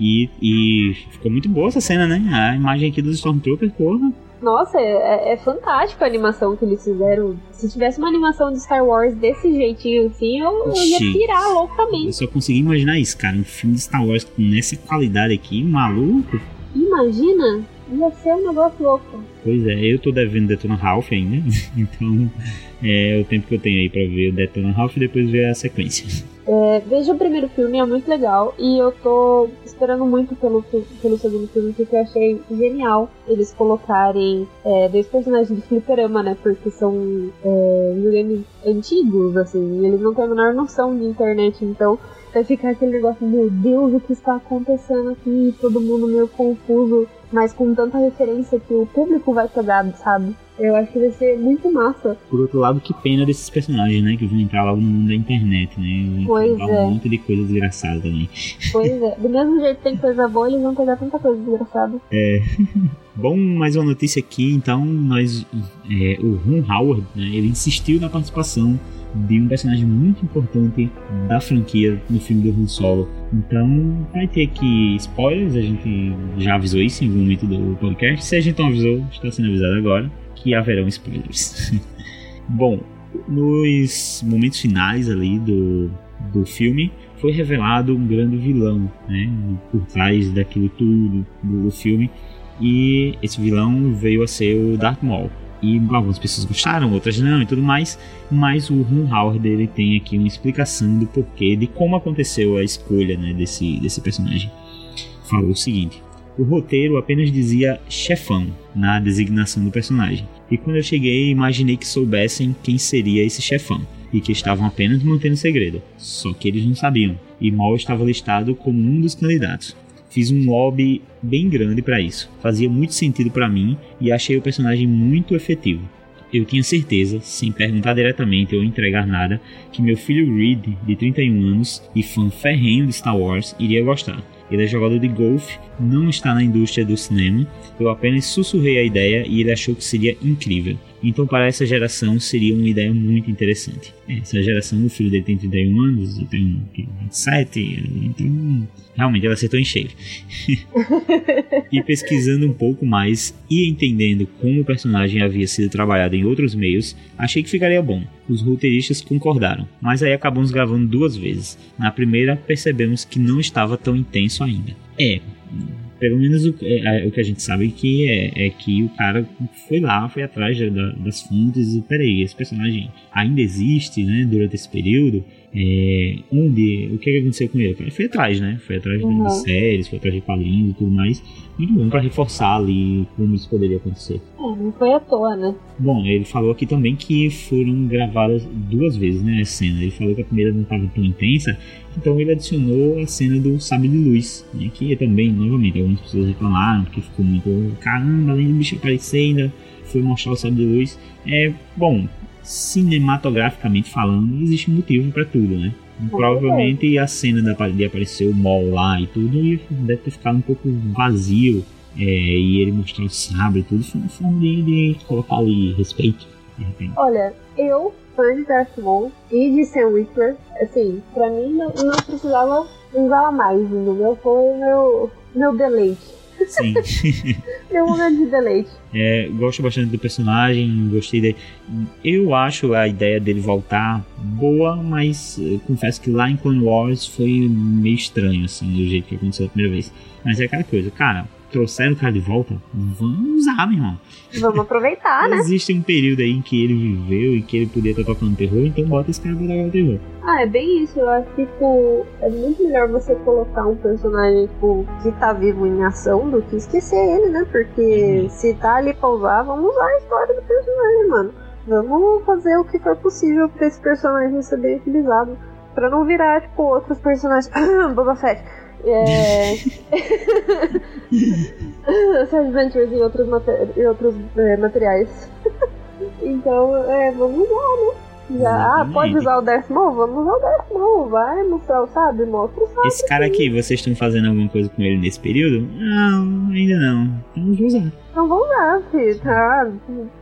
E, e ficou muito boa essa cena, né? A imagem aqui dos Stormtroopers, porra. Nossa, é, é fantástico a animação que eles fizeram. Se tivesse uma animação de Star Wars desse jeitinho assim, eu, eu ia pirar Eu loucamente. só consegui imaginar isso, cara. Um filme de Star Wars com essa qualidade aqui, maluco. Imagina, ia ser um negócio louco. Pois é, eu tô devendo Detona Ralph ainda. Então, é o tempo que eu tenho aí pra ver o Detona Ralph e depois ver a sequência. É, veja o primeiro filme, é muito legal. E eu tô esperando muito pelo, pelo segundo filme, porque eu achei genial eles colocarem é, dois personagens de fliperama, né? Porque são é, videogames antigos, assim, e eles não têm a menor noção de internet, então vai ficar aquele negócio, meu Deus, o que está acontecendo aqui? Todo mundo meio confuso, mas com tanta referência que o público vai pegar, sabe? Eu acho que vai ser muito massa. Por outro lado, que pena desses personagens, né? Que vão entrar logo no mundo da internet, né? Pois é. um monte de coisa desgraçada também. Pois é. Do mesmo jeito que tem coisa boa, eles vão pegar tanta coisa desgraçada. É. Bom, mais uma notícia aqui, então, nós, é, o Ron Howard, né, ele insistiu na participação de um personagem muito importante da franquia no filme do Han Solo. Então, vai ter aqui spoilers, a gente já avisou isso em algum momento do podcast. Se a gente não avisou, está sendo avisado agora que haverão spoilers. Bom, nos momentos finais ali do, do filme, foi revelado um grande vilão, né, por trás daquilo tudo do, do filme, e esse vilão veio a ser o Darth Maul. E algumas pessoas gostaram, outras não e tudo mais, mas o Ron Howard ele tem aqui uma explicação do porquê, de como aconteceu a escolha né, desse, desse personagem. Falou o seguinte: o roteiro apenas dizia chefão na designação do personagem. E quando eu cheguei, imaginei que soubessem quem seria esse chefão e que estavam apenas mantendo segredo. Só que eles não sabiam, e Maul estava listado como um dos candidatos. Fiz um lobby bem grande para isso. Fazia muito sentido para mim e achei o personagem muito efetivo. Eu tinha certeza, sem perguntar diretamente ou entregar nada, que meu filho Reed, de 31 anos e fã ferrenho de Star Wars, iria gostar. Ele é jogador de golfe, não está na indústria do cinema. Eu apenas sussurrei a ideia e ele achou que seria incrível. Então, para essa geração, seria uma ideia muito interessante. Essa geração, o filho dele tem 31 anos, eu tenho 27, então realmente ela acertou em cheio. e pesquisando um pouco mais e entendendo como o personagem havia sido trabalhado em outros meios, achei que ficaria bom. Os roteiristas concordaram, mas aí acabamos gravando duas vezes. Na primeira, percebemos que não estava tão intenso ainda. É, pelo menos o, é, é, o que a gente sabe que é, é, que o cara foi lá, foi atrás da, das fontes e peraí, esse personagem ainda existe, né, durante esse período, é, onde, o que aconteceu com ele? O cara foi atrás, né, foi atrás uhum. de séries, foi atrás de quadrinhos e tudo mais, muito bom para reforçar ali como isso poderia acontecer. É, não foi à toa, né? Bom, ele falou aqui também que foram gravadas duas vezes, né, a cena, ele falou que a primeira não estava tão intensa, então ele adicionou a cena do Sabe de Luz, né, que também, novamente, algumas pessoas reclamaram porque ficou muito caramba, além do bicho aparecer ainda foi mostrar o Sabe de Luz. É, bom, cinematograficamente falando, existe motivo para tudo, né? Provavelmente a cena de aparecer o Mol lá e tudo deve ter ficado um pouco vazio. É, e ele mostrar o sabre e tudo foi uma forma de, de colocar ali respeito, de repente. Olha, eu fã de Darth Maul e de Sam Witwer, assim, pra mim não, não precisava usar mais, entendeu? Foi meu, meu deleite. Sim. meu momento de deleite. É, gosto bastante do personagem, gostei dele. Eu acho a ideia dele voltar boa, mas confesso que lá em Clone Wars foi meio estranho, assim, do jeito que aconteceu a primeira vez. Mas é aquela coisa, cara, trouxeram o cara de volta, vamos usar, meu irmão. Vamos aproveitar, né? Existe um período aí em que ele viveu e que ele podia estar tocando terror, então bota esse cara pra tocar terror. Ah, é bem isso. Eu acho que, tipo, é muito melhor você colocar um personagem, tipo, que tá vivo em ação do que esquecer ele, né? Porque uhum. se tá ali pra usar, vamos usar a história do personagem, mano. Vamos fazer o que for possível pra esse personagem ser bem utilizado. Pra não virar, tipo, outros personagens. Boba Fett é... Adventures e outros, mater... e outros é, materiais. então, é, vamos usar, né? Já, ah, pode usar o Darth Maul? Vamos usar o Darth Maul, vai mostrar o sabre, mostra o sabre. Esse cara aqui, vocês estão fazendo alguma coisa com ele nesse período? Não, ainda não. Então vamos usar. Então vamos usar, filho. Tá?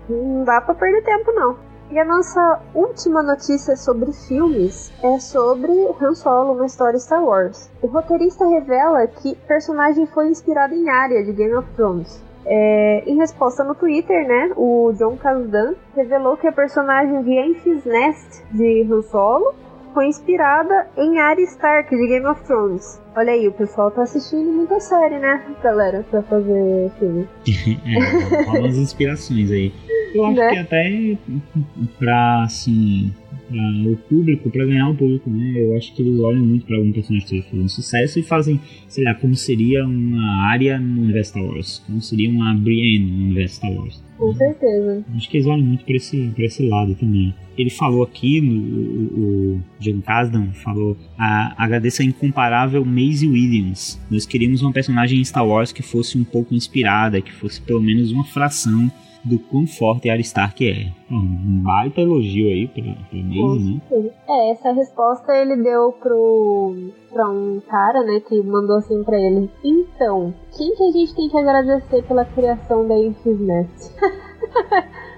Não dá pra perder tempo, não. E a nossa última notícia sobre filmes é sobre Han Solo na história Star Wars. O roteirista revela que o personagem foi inspirado em Arya de Game of Thrones. É, em resposta no Twitter, né, o John Kasdan revelou que a personagem de Enfys Nest de Han Solo foi inspirada em Arya Stark de Game of Thrones. Olha aí, o pessoal tá assistindo muita série, né, galera, pra fazer filme. é, algumas inspirações aí. Eu acho né? que até pra, assim, uh, o público, para ganhar o público, né? Eu acho que eles olham muito para algum personagem que esteja fazendo sucesso e fazem, sei lá, como seria uma área no universo Star Wars, como seria uma Brienne no universo Star Wars. Com certeza. Acho que eles olham muito para esse, pra esse lado também. Ele falou aqui, no, o, o John Kasdan falou, a, agradeço a incomparável Maisie Williams. Nós queríamos uma personagem em Star Wars que fosse um pouco inspirada, que fosse pelo menos uma fração do quão forte a Aristark é. Um baita elogio aí pra, pra Maisie, né? É, essa resposta ele deu pro, pra um cara, né, que mandou assim pra ele. Então, quem que a gente tem que agradecer pela criação da Infis Nest?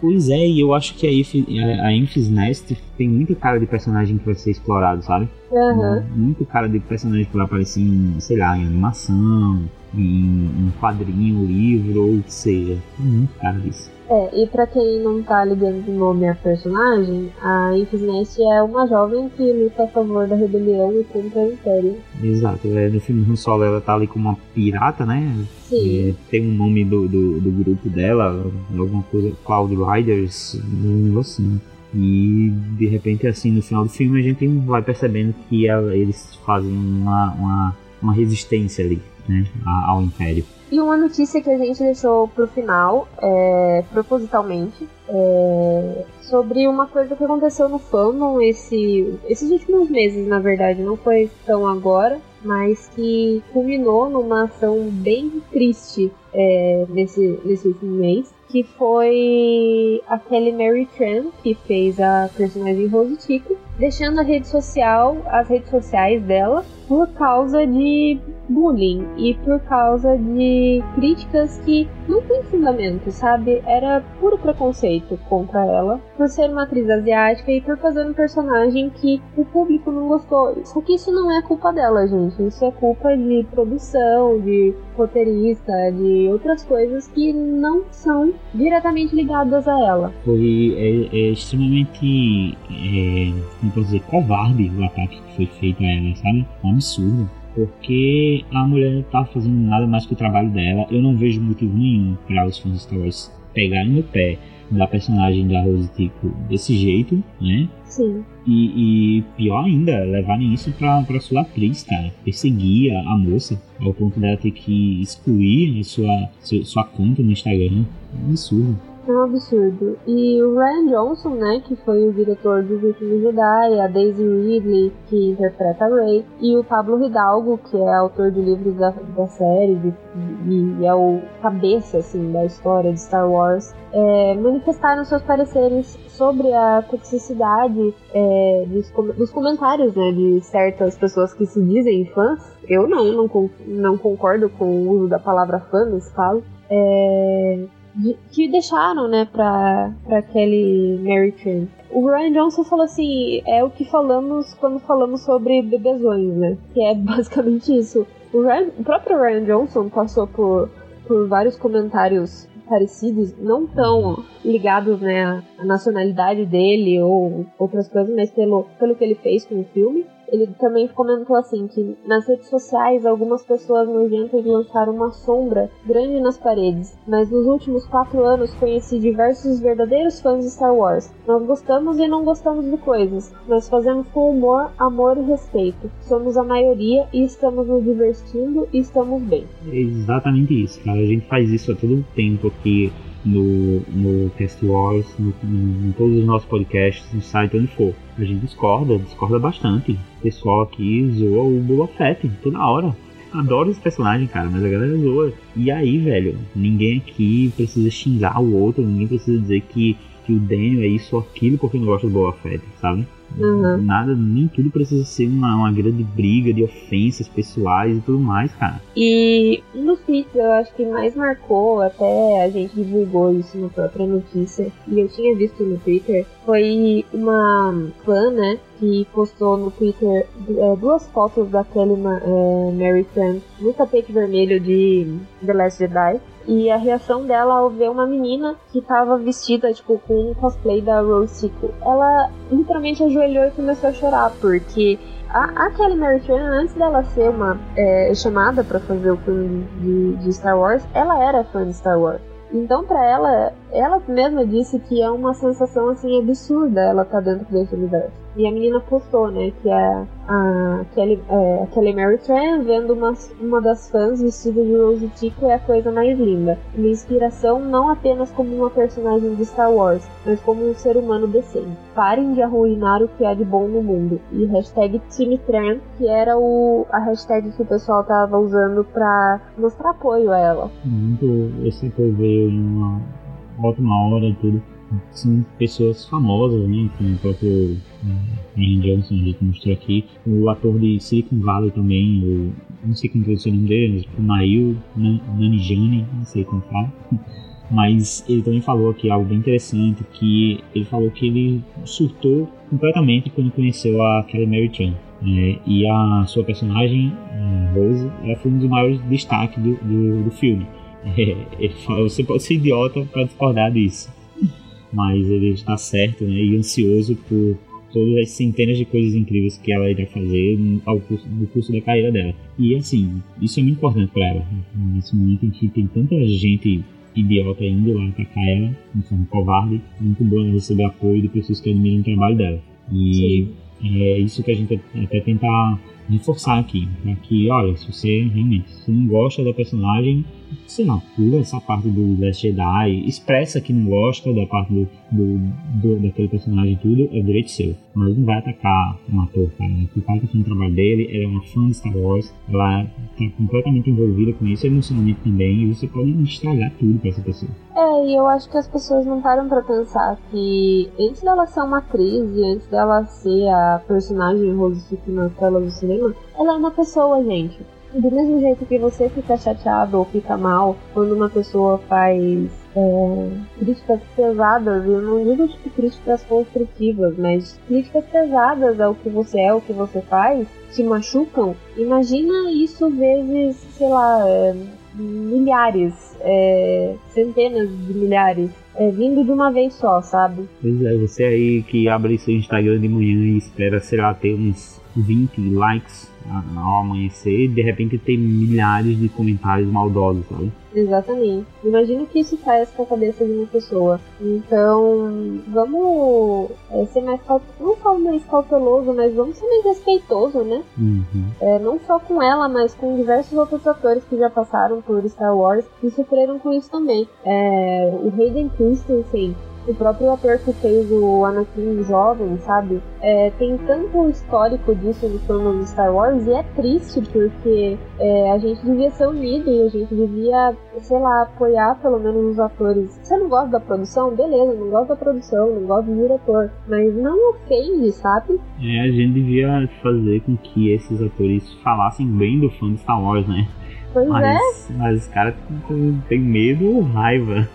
Pois é, e eu acho que a, a, Infis Nest tem muita cara de personagem que vai ser explorado, sabe? Uhum. Muito cara de personagem que vai aparecer em, sei lá, em animação, em um quadrinho, livro ou o que seja. Muito cara disso. É, e pra quem não tá ligando o nome à personagem, a Infinite é uma jovem que luta a favor da rebelião e contra o Império. Exato, é, no filme Han Solo ela tá ali como uma pirata, né? Sim. É, tem um nome do, do, do, grupo dela, alguma coisa, Cloud Riders, um assim. E de repente, assim, no final do filme a gente vai percebendo que eles fazem uma, uma, uma resistência ali né, ao Império. E uma notícia que a gente deixou pro final, é, propositalmente, é, sobre uma coisa que aconteceu no fandom esse, esses últimos meses, na verdade, não foi tão agora, mas que culminou numa ação bem triste é, nesse, nesse último mês, que foi aquele Mary Tran, que fez a personagem Rose Tico, deixando a rede social, as redes sociais dela, por causa de bullying e por causa de críticas que não tem fundamento, sabe? Era puro preconceito contra ela por ser uma atriz asiática e por fazer um personagem que o público não gostou. Só que isso não é culpa dela, gente. Isso é culpa de produção, de roteirista, de outras coisas que não são diretamente ligadas a ela. Foi é, é extremamente, é, como posso dizer, covarde o ataque que foi feito a ela, sabe? Um absurdo porque a mulher não tá fazendo nada mais que o trabalho dela. Eu não vejo motivo nenhum para os fãs de Star Wars pegarem no pé da personagem da Rose Tico desse jeito, né? Sim. E, e, pior ainda, levarem isso pra, pra sua atriz, cara. Perseguir a, moça ao ponto dela ter que excluir a sua, sua, sua conta no Instagram. É um absurdo. É um absurdo. E o Ryan Johnson, né, que foi o diretor dos últimos Jedi, a Daisy Ridley, que interpreta a Rey, e o Pablo Hidalgo, que é autor de livros da, da série e é o cabeça, assim, da história de Star Wars, é, manifestaram seus pareceres sobre a toxicidade é, dos, dos, comentários né, de certas pessoas que se dizem fãs. Eu não, não, não concordo com o uso da palavra fã nesse caso. É, que deixaram, né, pra, pra aquele Mary Tran. O Ryan Johnson falou assim, é o que falamos quando falamos sobre bebezões, né? Que é basicamente isso. O, Ryan, o próprio Ryan Johnson passou por, por vários comentários parecidos, não tão ligados né, à nacionalidade dele ou outras coisas, mas pelo, pelo que ele fez com o filme. Ele também comentou assim que nas redes sociais algumas pessoas nojentas lançaram uma sombra grande nas paredes, mas nos últimos quatro anos conheci diversos verdadeiros fãs de Star Wars. Nós gostamos e não gostamos de coisas, mas fazemos com humor, amor e respeito. Somos a maioria e estamos nos divertindo e estamos bem. É exatamente isso, cara. A gente faz isso a todo tempo aqui no, no Cast Wars, no, em todos os nossos podcasts, no site, onde for. A gente discorda, discorda bastante. O pessoal aqui zoa o Boba Fett toda hora. Adoro esse personagem, cara, mas a galera zoa. E aí, velho, ninguém aqui precisa xingar o outro, ninguém precisa dizer que, que o Daniel é isso ou aquilo porque não gosta do Boba Fett, sabe? Uhum. Nada, nem tudo precisa ser uma, uma grande briga de ofensas pessoais e tudo mais, cara. E um dos tweets eu acho que mais marcou, até a gente divulgou isso na própria notícia, e eu tinha visto no Twitter, foi uma fã, né, que postou no Twitter é, duas fotos daquele é, Mary Frank no tapete vermelho de The Last Jedi e a reação dela ao ver uma menina que tava vestida, tipo, com um cosplay da Rose Tico. Ela literalmente ajoelhou e começou a chorar, porque a, a Kelly Mary Tran, antes dela ser uma é, chamada para fazer o filme de, de, Star Wars, ela era fã de Star Wars. Então, para ela, ela mesma disse que é uma sensação assim absurda ela tá dentro desse universo. E a menina postou, né, que é a Kelly, é, a Kelly Mary Tran vendo uma, uma das fãs vestida de Rose Tico é a coisa mais linda. Uma inspiração não apenas como uma personagem de Star Wars, mas como um ser humano decente. Parem de arruinar o que há de bom no mundo. E hashtag Tran, que era o, a hashtag que o pessoal tava usando pra mostrar apoio a ela. Muito, esse apoio veio em uma ótima hora e tudo são pessoas famosas, né? Como o próprio Ryan Johnson, a gente mostrou aqui. O ator de Silicon Valley também, o, não sei como pronuncia o nome dele, o Nail Nanijani, não sei como fala. Mas ele também falou aqui algo bem interessante, que ele falou que ele surtou completamente quando conheceu a Kelly Mary Tran. É, e a sua personagem, Rose, ela foi um dos maiores destaques do, do, do filme. É, ele falou, você pode ser idiota para discordar disso mas ele está certo né, e ansioso por todas as centenas de coisas incríveis que ela irá fazer ao curso, no curso da carreira dela. E assim, isso é muito importante para ela. Nesse momento em que tem tanta gente idiota indo lá atacar ela, de forma covarde, muito bom ela receber apoio de pessoas que admiram o trabalho dela. E Sim. é isso que a gente até tentar reforçar aqui, para que, olha, se você realmente se não gosta da personagem, sei lá, pula essa parte do Last Jedi, expressa que não gosta da parte do, do, do daquele personagem e tudo, é direito seu. Mas não vai atacar um ator, cara. Fazendo o trabalho dele, ela é uma fã de Star Wars, ela tá completamente envolvida com isso emocionalmente também, e você pode estragar tudo pra essa pessoa. É, e eu acho que as pessoas não param pra pensar que antes dela ser uma atriz e antes dela ser a personagem Rose Fick na tela do cinema, ela é uma pessoa, gente do mesmo jeito que você fica chateado ou fica mal quando uma pessoa faz é, críticas pesadas, eu não digo tipo críticas construtivas, mas críticas pesadas ao que você é, ao que você faz, te machucam, imagina isso vezes, sei lá, é, milhares, é, centenas de milhares. É, vindo de uma vez só, sabe? Pois é, você aí que abre seu Instagram de manhã e espera, sei lá, ter uns 20 likes ao amanhecer e de repente tem milhares de comentários maldosos, sabe? Exatamente. Imagina o que isso faz com a cabeça de uma pessoa. Então, vamos é, ser mais não só mais cauteloso, mas vamos ser mais respeitoso, né? Uhum. É, não só com ela, mas com diversos outros atores que já passaram por Star Wars e sofreram com isso também. É, o Hayden Christensen o próprio ator que fez o Anakin jovem, sabe? É, tem tanto histórico disso no filme de Star Wars e é triste porque é, a gente devia ser unido e a gente devia, sei lá, apoiar pelo menos os atores. Você não gosta da produção? Beleza, não gosta da produção, não gosta do diretor, mas não ofende, sabe? É, a gente devia fazer com que esses atores falassem bem do fã de Star Wars, né? Pois mas, é. Mas os caras têm medo ou raiva.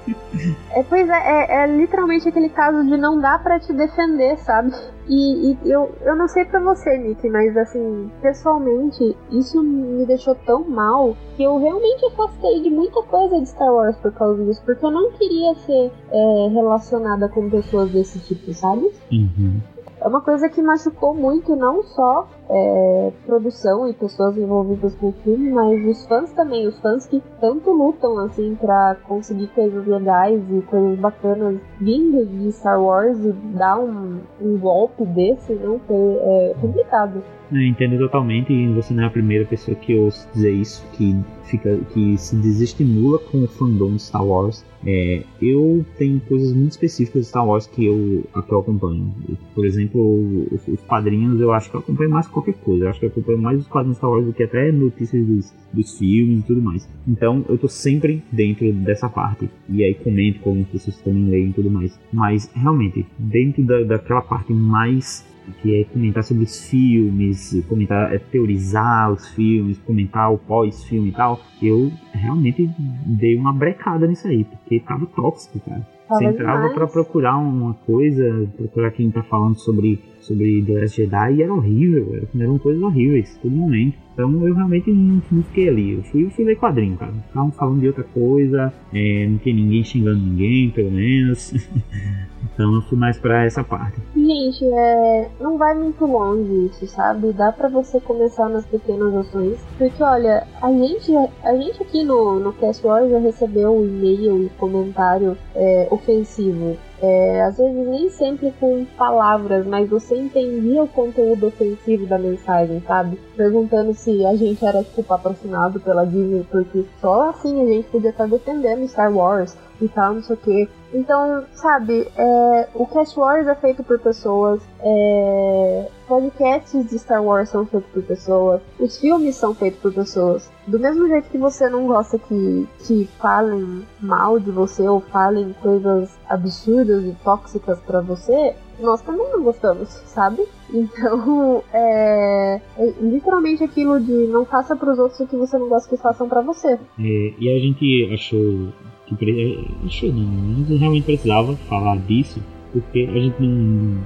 É, pois é, é, é, literalmente aquele caso de não dá para te defender, sabe? E, e, eu, eu não sei pra você, Nick, mas assim, pessoalmente, isso me deixou tão mal que eu realmente afastei de muita coisa de Star Wars por causa disso, porque eu não queria ser é, relacionada com pessoas desse tipo, sabe? Uhum. É uma coisa que machucou muito não só é, produção e pessoas envolvidas com o filme, mas os fãs também, os fãs que tanto lutam assim para conseguir coisas legais e coisas bacanas vindas de Star Wars e dar um, um golpe desse, não foi é complicado. Eu entendo totalmente e você não é a primeira pessoa que ouço dizer isso, que fica que se desestimula com o fandom Star Wars. É, eu tenho coisas muito específicas de Star Wars que eu, que eu acompanho. Por exemplo, os, os quadrinhos eu acho que eu acompanho mais qualquer coisa. Eu acho que eu acompanho mais os quadrinhos Star Wars do que até notícias dos, dos filmes e tudo mais. Então eu tô sempre dentro dessa parte. E aí comento com as pessoas também leem e tudo mais. Mas realmente, dentro da, daquela parte mais que é comentar sobre os filmes, comentar, é, teorizar os filmes, comentar o pós-filme e tal, eu realmente dei uma brecada nisso aí, porque tava tóxico, cara. Você entrava para procurar uma coisa, procurar quem tá falando sobre, sobre The Last Jedi e era horrível, eram coisas horríveis, todo momento. Então eu realmente não, não fiquei ali, eu fui, fui ler quadrinho, cara. Estavam falando de outra coisa, é, não tinha ninguém xingando ninguém, pelo menos. Então eu fui mais pra essa parte. Gente, é, não vai muito longe isso, sabe? Dá para você começar nas pequenas ações. Porque olha, a gente, a gente aqui no, no Cast Wars já recebeu um e-mail e comentário é, ofensivo. É, às vezes nem sempre com palavras, mas você entendia o conteúdo ofensivo da mensagem, sabe? Perguntando se a gente era tipo patrocinado pela Disney, porque só assim a gente podia estar defendendo Star Wars e tal, não sei o que. Então, sabe, é, o Cast Wars é feito por pessoas, é, podcasts de Star Wars são feitos por pessoas, os filmes são feitos por pessoas. Do mesmo jeito que você não gosta que, que falem mal de você ou falem coisas absurdas e tóxicas para você, nós também não gostamos, sabe? Então, é, é, literalmente aquilo de não faça para os outros o que você não gosta que façam para você. É, e a gente achou que achou não, a gente realmente precisava falar disso porque a gente não,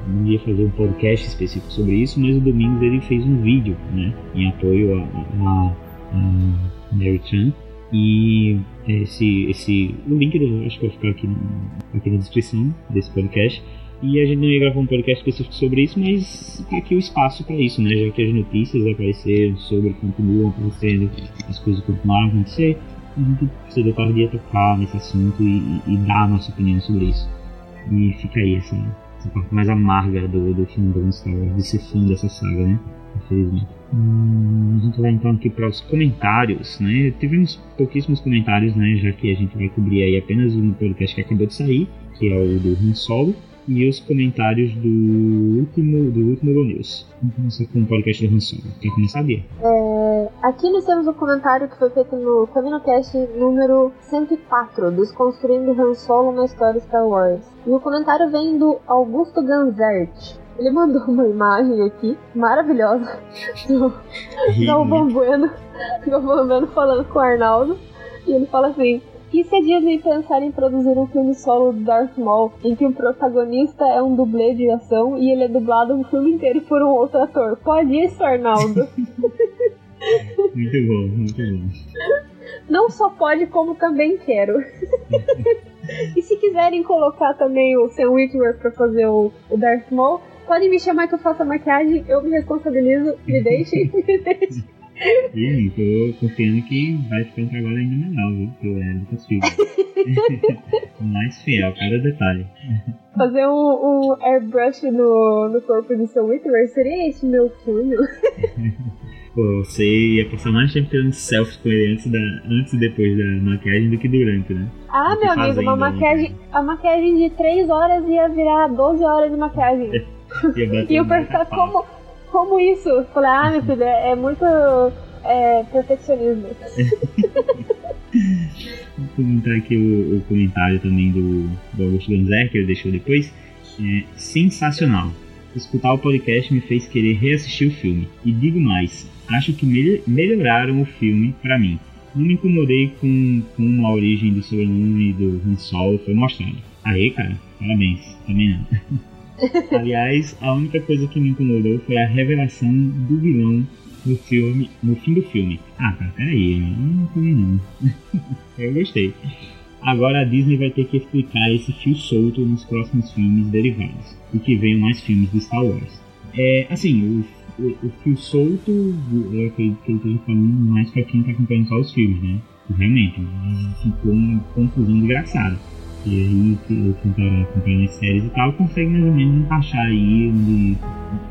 não, ia fazer um podcast específico sobre isso, mas o Domingos ele fez um vídeo, né, em apoio a, a, a Mary Chan e esse, esse o link do, acho que vai ficar aqui, aqui na descrição desse podcast e a gente não ia gravar um podcast específico sobre isso, mas tem aqui o espaço para isso, né? Já que as notícias apareceram sobre continuam acontecendo, as coisas continuaram a acontecer, a gente precisa tardia tocar nesse assunto e, e, dar a nossa opinião sobre isso. E fica aí essa, essa parte mais amarga do, do do Star Wars, de ser fã dessa saga, né? Infelizmente. Hum, a gente vai então aqui para os comentários, né? Tivemos pouquíssimos comentários, né? Já que a gente vai cobrir aí apenas um podcast que acabou de sair, que é o do Han Solo e os comentários do último, do último News. Vamos começar com o podcast do Han Solo. Quer começar, Bia? É, aqui nós temos um comentário que foi feito no CaminoCast número 104, Desconstruindo Han Solo na história Star Wars. E o comentário vem do Augusto Ganzert. Ele mandou uma imagem aqui, maravilhosa, do Galvão Bueno, Galvão Bueno falando com o Arnaldo. E ele fala assim: e se a Disney pensar em produzir um filme solo do Darth Maul, em que o protagonista é um dublê de ação e ele é dublado o filme inteiro por um outro ator? Pode isso, Arnaldo? muito bom, muito bom. Não só pode, como também quero. e se quiserem colocar também o Sam Witwer pra fazer o, o Darth Maul, podem me chamar que eu faça maquiagem, eu me responsabilizo, me deixem, me deixem. Sim, tô confiando que vai ficar um trabalho ainda melhor, viu? Que é Lucas Silva. Mais fiel, cada detalhe. Fazer um, um airbrush no, no corpo de seu Witwer seria esse meu sonho. Pô, você ia passar mais tempo tirando selfies com ele antes, da, antes e depois da maquiagem do que durante, né? Ah, meu amigo, uma maquiagem, a maquiagem de 3 horas ia virar 12 horas de maquiagem. e eu perguntar como como isso? Eu falei, ah, meu filho, é, é muito é, perfeccionismo. Vou comentar aqui o, o, comentário também do, do Augusto Ganzer, que ele deixou depois. É sensacional. Escutar o podcast me fez querer reassistir o filme. E digo mais, acho que me melhoraram o filme para mim. Não me incomodei com como a origem do sobrenome do Han Solo foi mostrada. Aí, cara, parabéns. Também não. Aliás, a única coisa que me incomodou foi a revelação do vilão no filme, no fim do filme. Ah, cara, peraí, não também não. eu gostei. Agora a Disney vai ter que explicar esse fio solto nos próximos filmes derivados, e que venham mais filmes de Star Wars. É, assim, o, o, o fio solto, eu acredito que eu esteja falando mais pra quem tá acompanhando só os filmes, né? Realmente, ficou uma confusão desgraçada. E aí, quem tá acompanhando as séries e tal, consegue mais ou menos encaixar aí onde,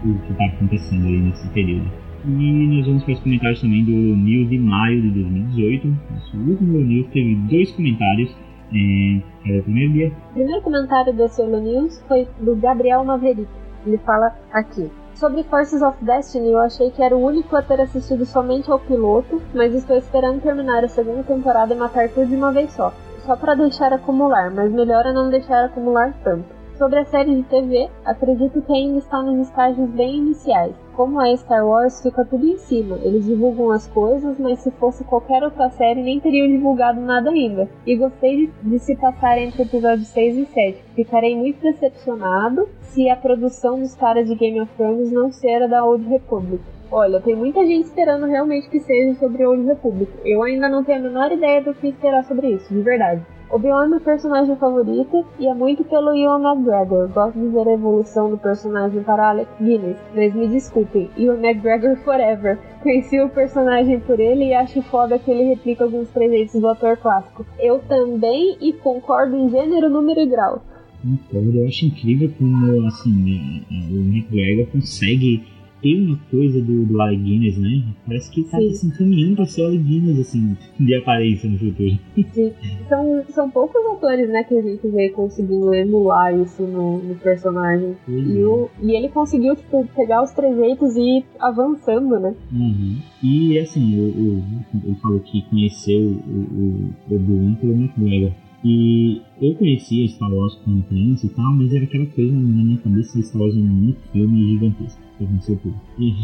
o que tá acontecendo aí nesse período. E nós vamos para os comentários também do News de maio de 2018. Nosso último News teve dois comentários. É, o primeiro dia? O primeiro comentário Solo News foi do Gabriel Maverick. Ele fala aqui. Sobre Forces of Destiny, eu achei que era o único a ter assistido somente ao piloto, mas estou esperando terminar a segunda temporada e matar tudo de uma vez só só para deixar acumular, mas melhor é não deixar acumular tanto. Sobre a série de TV, acredito que ainda está nos estágios bem iniciais. Como é Star Wars, fica tudo em cima. Eles divulgam as coisas, mas se fosse qualquer outra série, nem teriam divulgado nada ainda. E gostei de, de se passar entre episódios 6 e 7. Ficarei muito decepcionado se a produção dos caras de Game of Thrones não ser a da Old Republic. Olha, tem muita gente esperando realmente que seja sobre Old Republic. Eu ainda não tenho a menor ideia do que esperar sobre isso, de verdade. Obi-Wan é meu personagem favorito e é muito pelo Ewan McGregor. Gosto de ver a evolução do personagem para Alec Guinness, mas me desculpem, Ewan McGregor forever. Conheci o personagem por ele e acho foda que ele replica alguns trejeitos do ator clássico. Eu também e concordo em gênero, número e grau. Concordo, eu acho incrível como assim, o McGregor consegue tem uma coisa do, do Alec Guinness, né? Parece que tá se encaminhando pra ser o Alec Guinness, assim, de aparência no futuro. Sim. São, são poucos atores, né, que a gente vê conseguindo emular isso no, no personagem. E, o, e ele conseguiu, tipo, pegar os trejeitos e ir avançando, né? Uhum. E, assim, o, o, ele falou que conheceu o, o Obi-Wan pelo McGregor. E eu conhecia Star Wars como criança e tal, mas era aquela coisa na minha cabeça de Star Wars era muito filme gigantesco eu não sei tudo. E,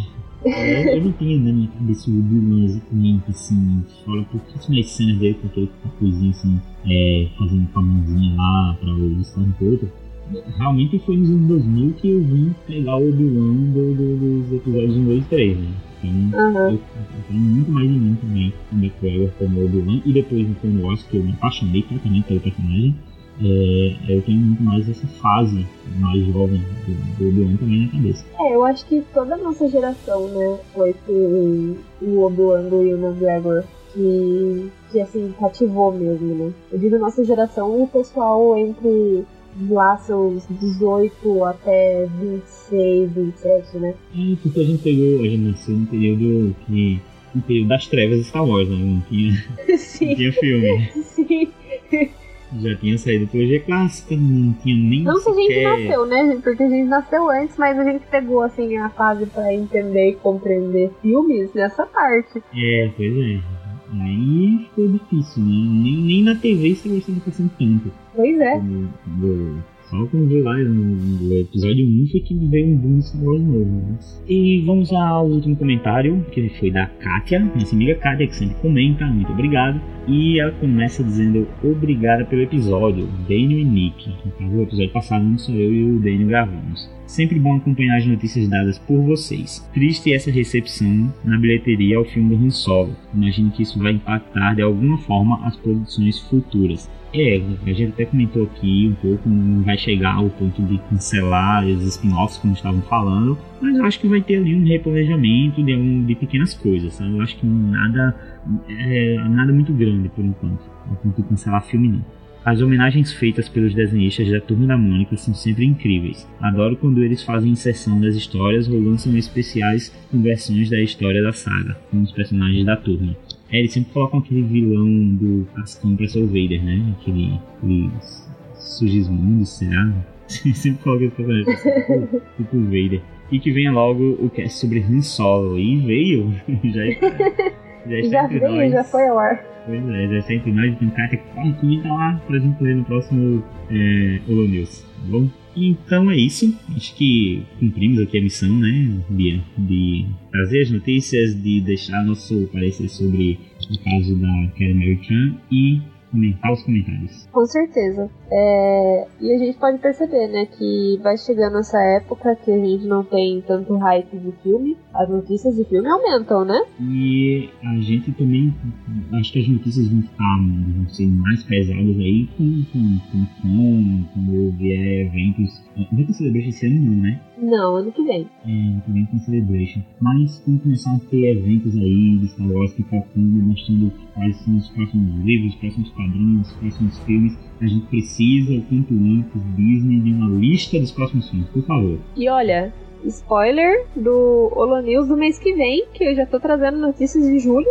eu, eu não tenho na minha cabeça o Obi-Wan exatamente assim, fora pouquíssimas cenas dele com aquele coisinha assim, é, fazendo com a mãozinha lá pra o Stormtrooper. Realmente foi nos anos 2000 que eu vim pegar o Obi-Wan do, do, dos episódios 1, 2 e 3, né? Então, uhum. eu, eu, tenho muito mais em mim também o McGregor como Obi-Wan e depois no Clone Wars, que eu me apaixonei totalmente pelo personagem é, eu tenho muito mais essa fase mais jovem do, Obi-Wan também na cabeça. É, eu acho que toda a nossa geração, né, foi com o Obi-Wan do Ian McGregor que, que, assim, cativou mesmo, né. Eu digo nossa geração, o pessoal entre lá seus 18 até 26, 27, né. É, porque a gente pegou, a gente nasceu no período que período das trevas de Star Wars, né? Não tinha, Sim. não tinha filme. Sim já tinha saído trilogia clássica, não tinha nem Não que a gente nasceu, né, Porque a gente nasceu antes, mas a gente pegou, assim, a fase pra entender e compreender filmes nessa parte. É, pois é. Aí ficou difícil, né? Nem, nem na TV estava sendo passando tanto. Pois é. Do, só quando veio lá no episódio 1 foi que veio um boom Star Wars novo. Né? E vamos ao último comentário, que foi da Kátia, nossa amiga Kátia, que sempre comenta, muito obrigado. E ela começa dizendo obrigada pelo episódio, Daniel e Nick. No episódio passado não sou eu e o Daniel gravamos. Sempre bom acompanhar as notícias dadas por vocês. Triste essa recepção na bilheteria ao filme do Han Solo. Imagino que isso vai impactar de alguma forma as produções futuras. É, a gente até comentou aqui um pouco, não vai chegar ao ponto de cancelar os spin-offs como estavam falando, mas eu acho que vai ter ali um replanejamento de, um, de pequenas coisas, sabe? Eu acho que nada, é, nada muito grande por enquanto, a ponto de cancelar filme não. As homenagens feitas pelos desenhistas da Turma da Mônica são sempre incríveis. Adoro quando eles fazem inserção das histórias ou lançam especiais com versões da história da saga, com os personagens da turma. É, eles sempre colocam aquele vilão do Cascão pra ser o Vader, né? Aquele, aquele Sugismundo, será? sempre colocam esse personagem tipo, tipo Vader. E que venha logo o cast sobre Han Solo. E veio! já está, já, está já veio, já foi ao ar. Pois é, já está entre nós. Tem cara que comenta lá pra gente ler no próximo é, Holo News, tá bom? Então é isso. Acho que cumprimos aqui a missão, né, Bia? De trazer as notícias, de deixar nosso parecer sobre o caso da Kelly Mary Chan e comentar os comentários. Com certeza. É... E a gente pode perceber, né, que vai chegando essa época que a gente não tem tanto hype de filme, as notícias de filme aumentam, né? E a gente também, acho que as notícias vão ficar, vão ser mais pesadas aí com, com, com, com quando vier eventos. Vai ter Celebration esse ano não, né? Não, ano que vem. É, ano que vem tem Celebration. Mas quando começar a ter eventos aí de Star Wars pipocando, mostrando quais são os próximos livros, os próximos quadrinhos, os próximos filmes, a gente precisa, o quanto antes, Disney de uma lista dos próximos filmes, por favor. E olha, spoiler do Holo News do mês que vem, que eu já tô trazendo notícias de julho.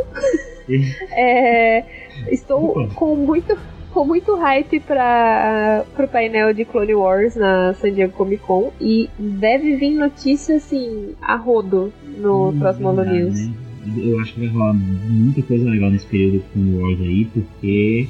é, estou com muito com muito hype para pro painel de Clone Wars na San Diego Comic Con e deve vir notícia assim a rodo no hum, próximo Holo News. Né? Eu acho que vai rolar muita coisa legal nesse período de Clone Wars aí, porque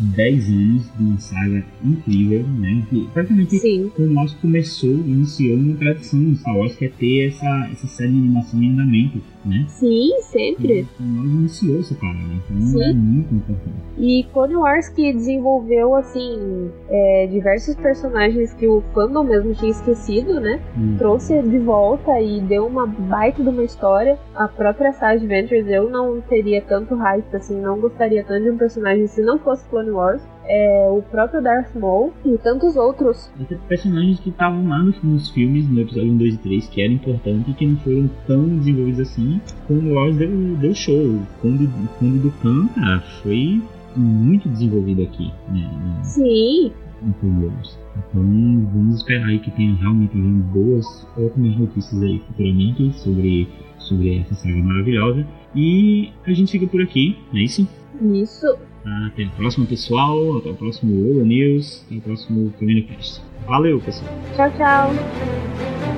10 anos de uma saga incrível, né? Que praticamente Sim. o nosso começou, iniciou uma tradição no Star Wars que é ter essa, essa série de animação em andamento né? Sim, sempre. Então, nós iniciou essa parada, então Sim. é muito importante. E Clone Wars que desenvolveu, assim, é, diversos personagens que o fandom mesmo tinha esquecido, né? Hum. Trouxe de volta e deu uma baita de uma história. A própria Sage Ventures eu não teria tanto hype, assim, não gostaria tanto de um personagem se não fosse Clone Wars. É, o próprio Darth Maul e tantos outros. Até personagens que estavam lá nos, nos, filmes, no episódio 1, 2 e 3, que eram importantes e que não foram tão desenvolvidos assim. Clone Wars deu, deu show. O Conde, o Conde do Khan, cara, foi muito desenvolvido aqui. Né, Sim. Então vamos esperar aí que tenha realmente boas, ótimas notícias aí futuramente sobre, sobre essa saga maravilhosa. E a gente fica por aqui, não é isso? Isso. Até a próxima, pessoal. Até o próximo Euro News. Até o próximo Caminho Cast. Valeu, pessoal. Tchau, tchau.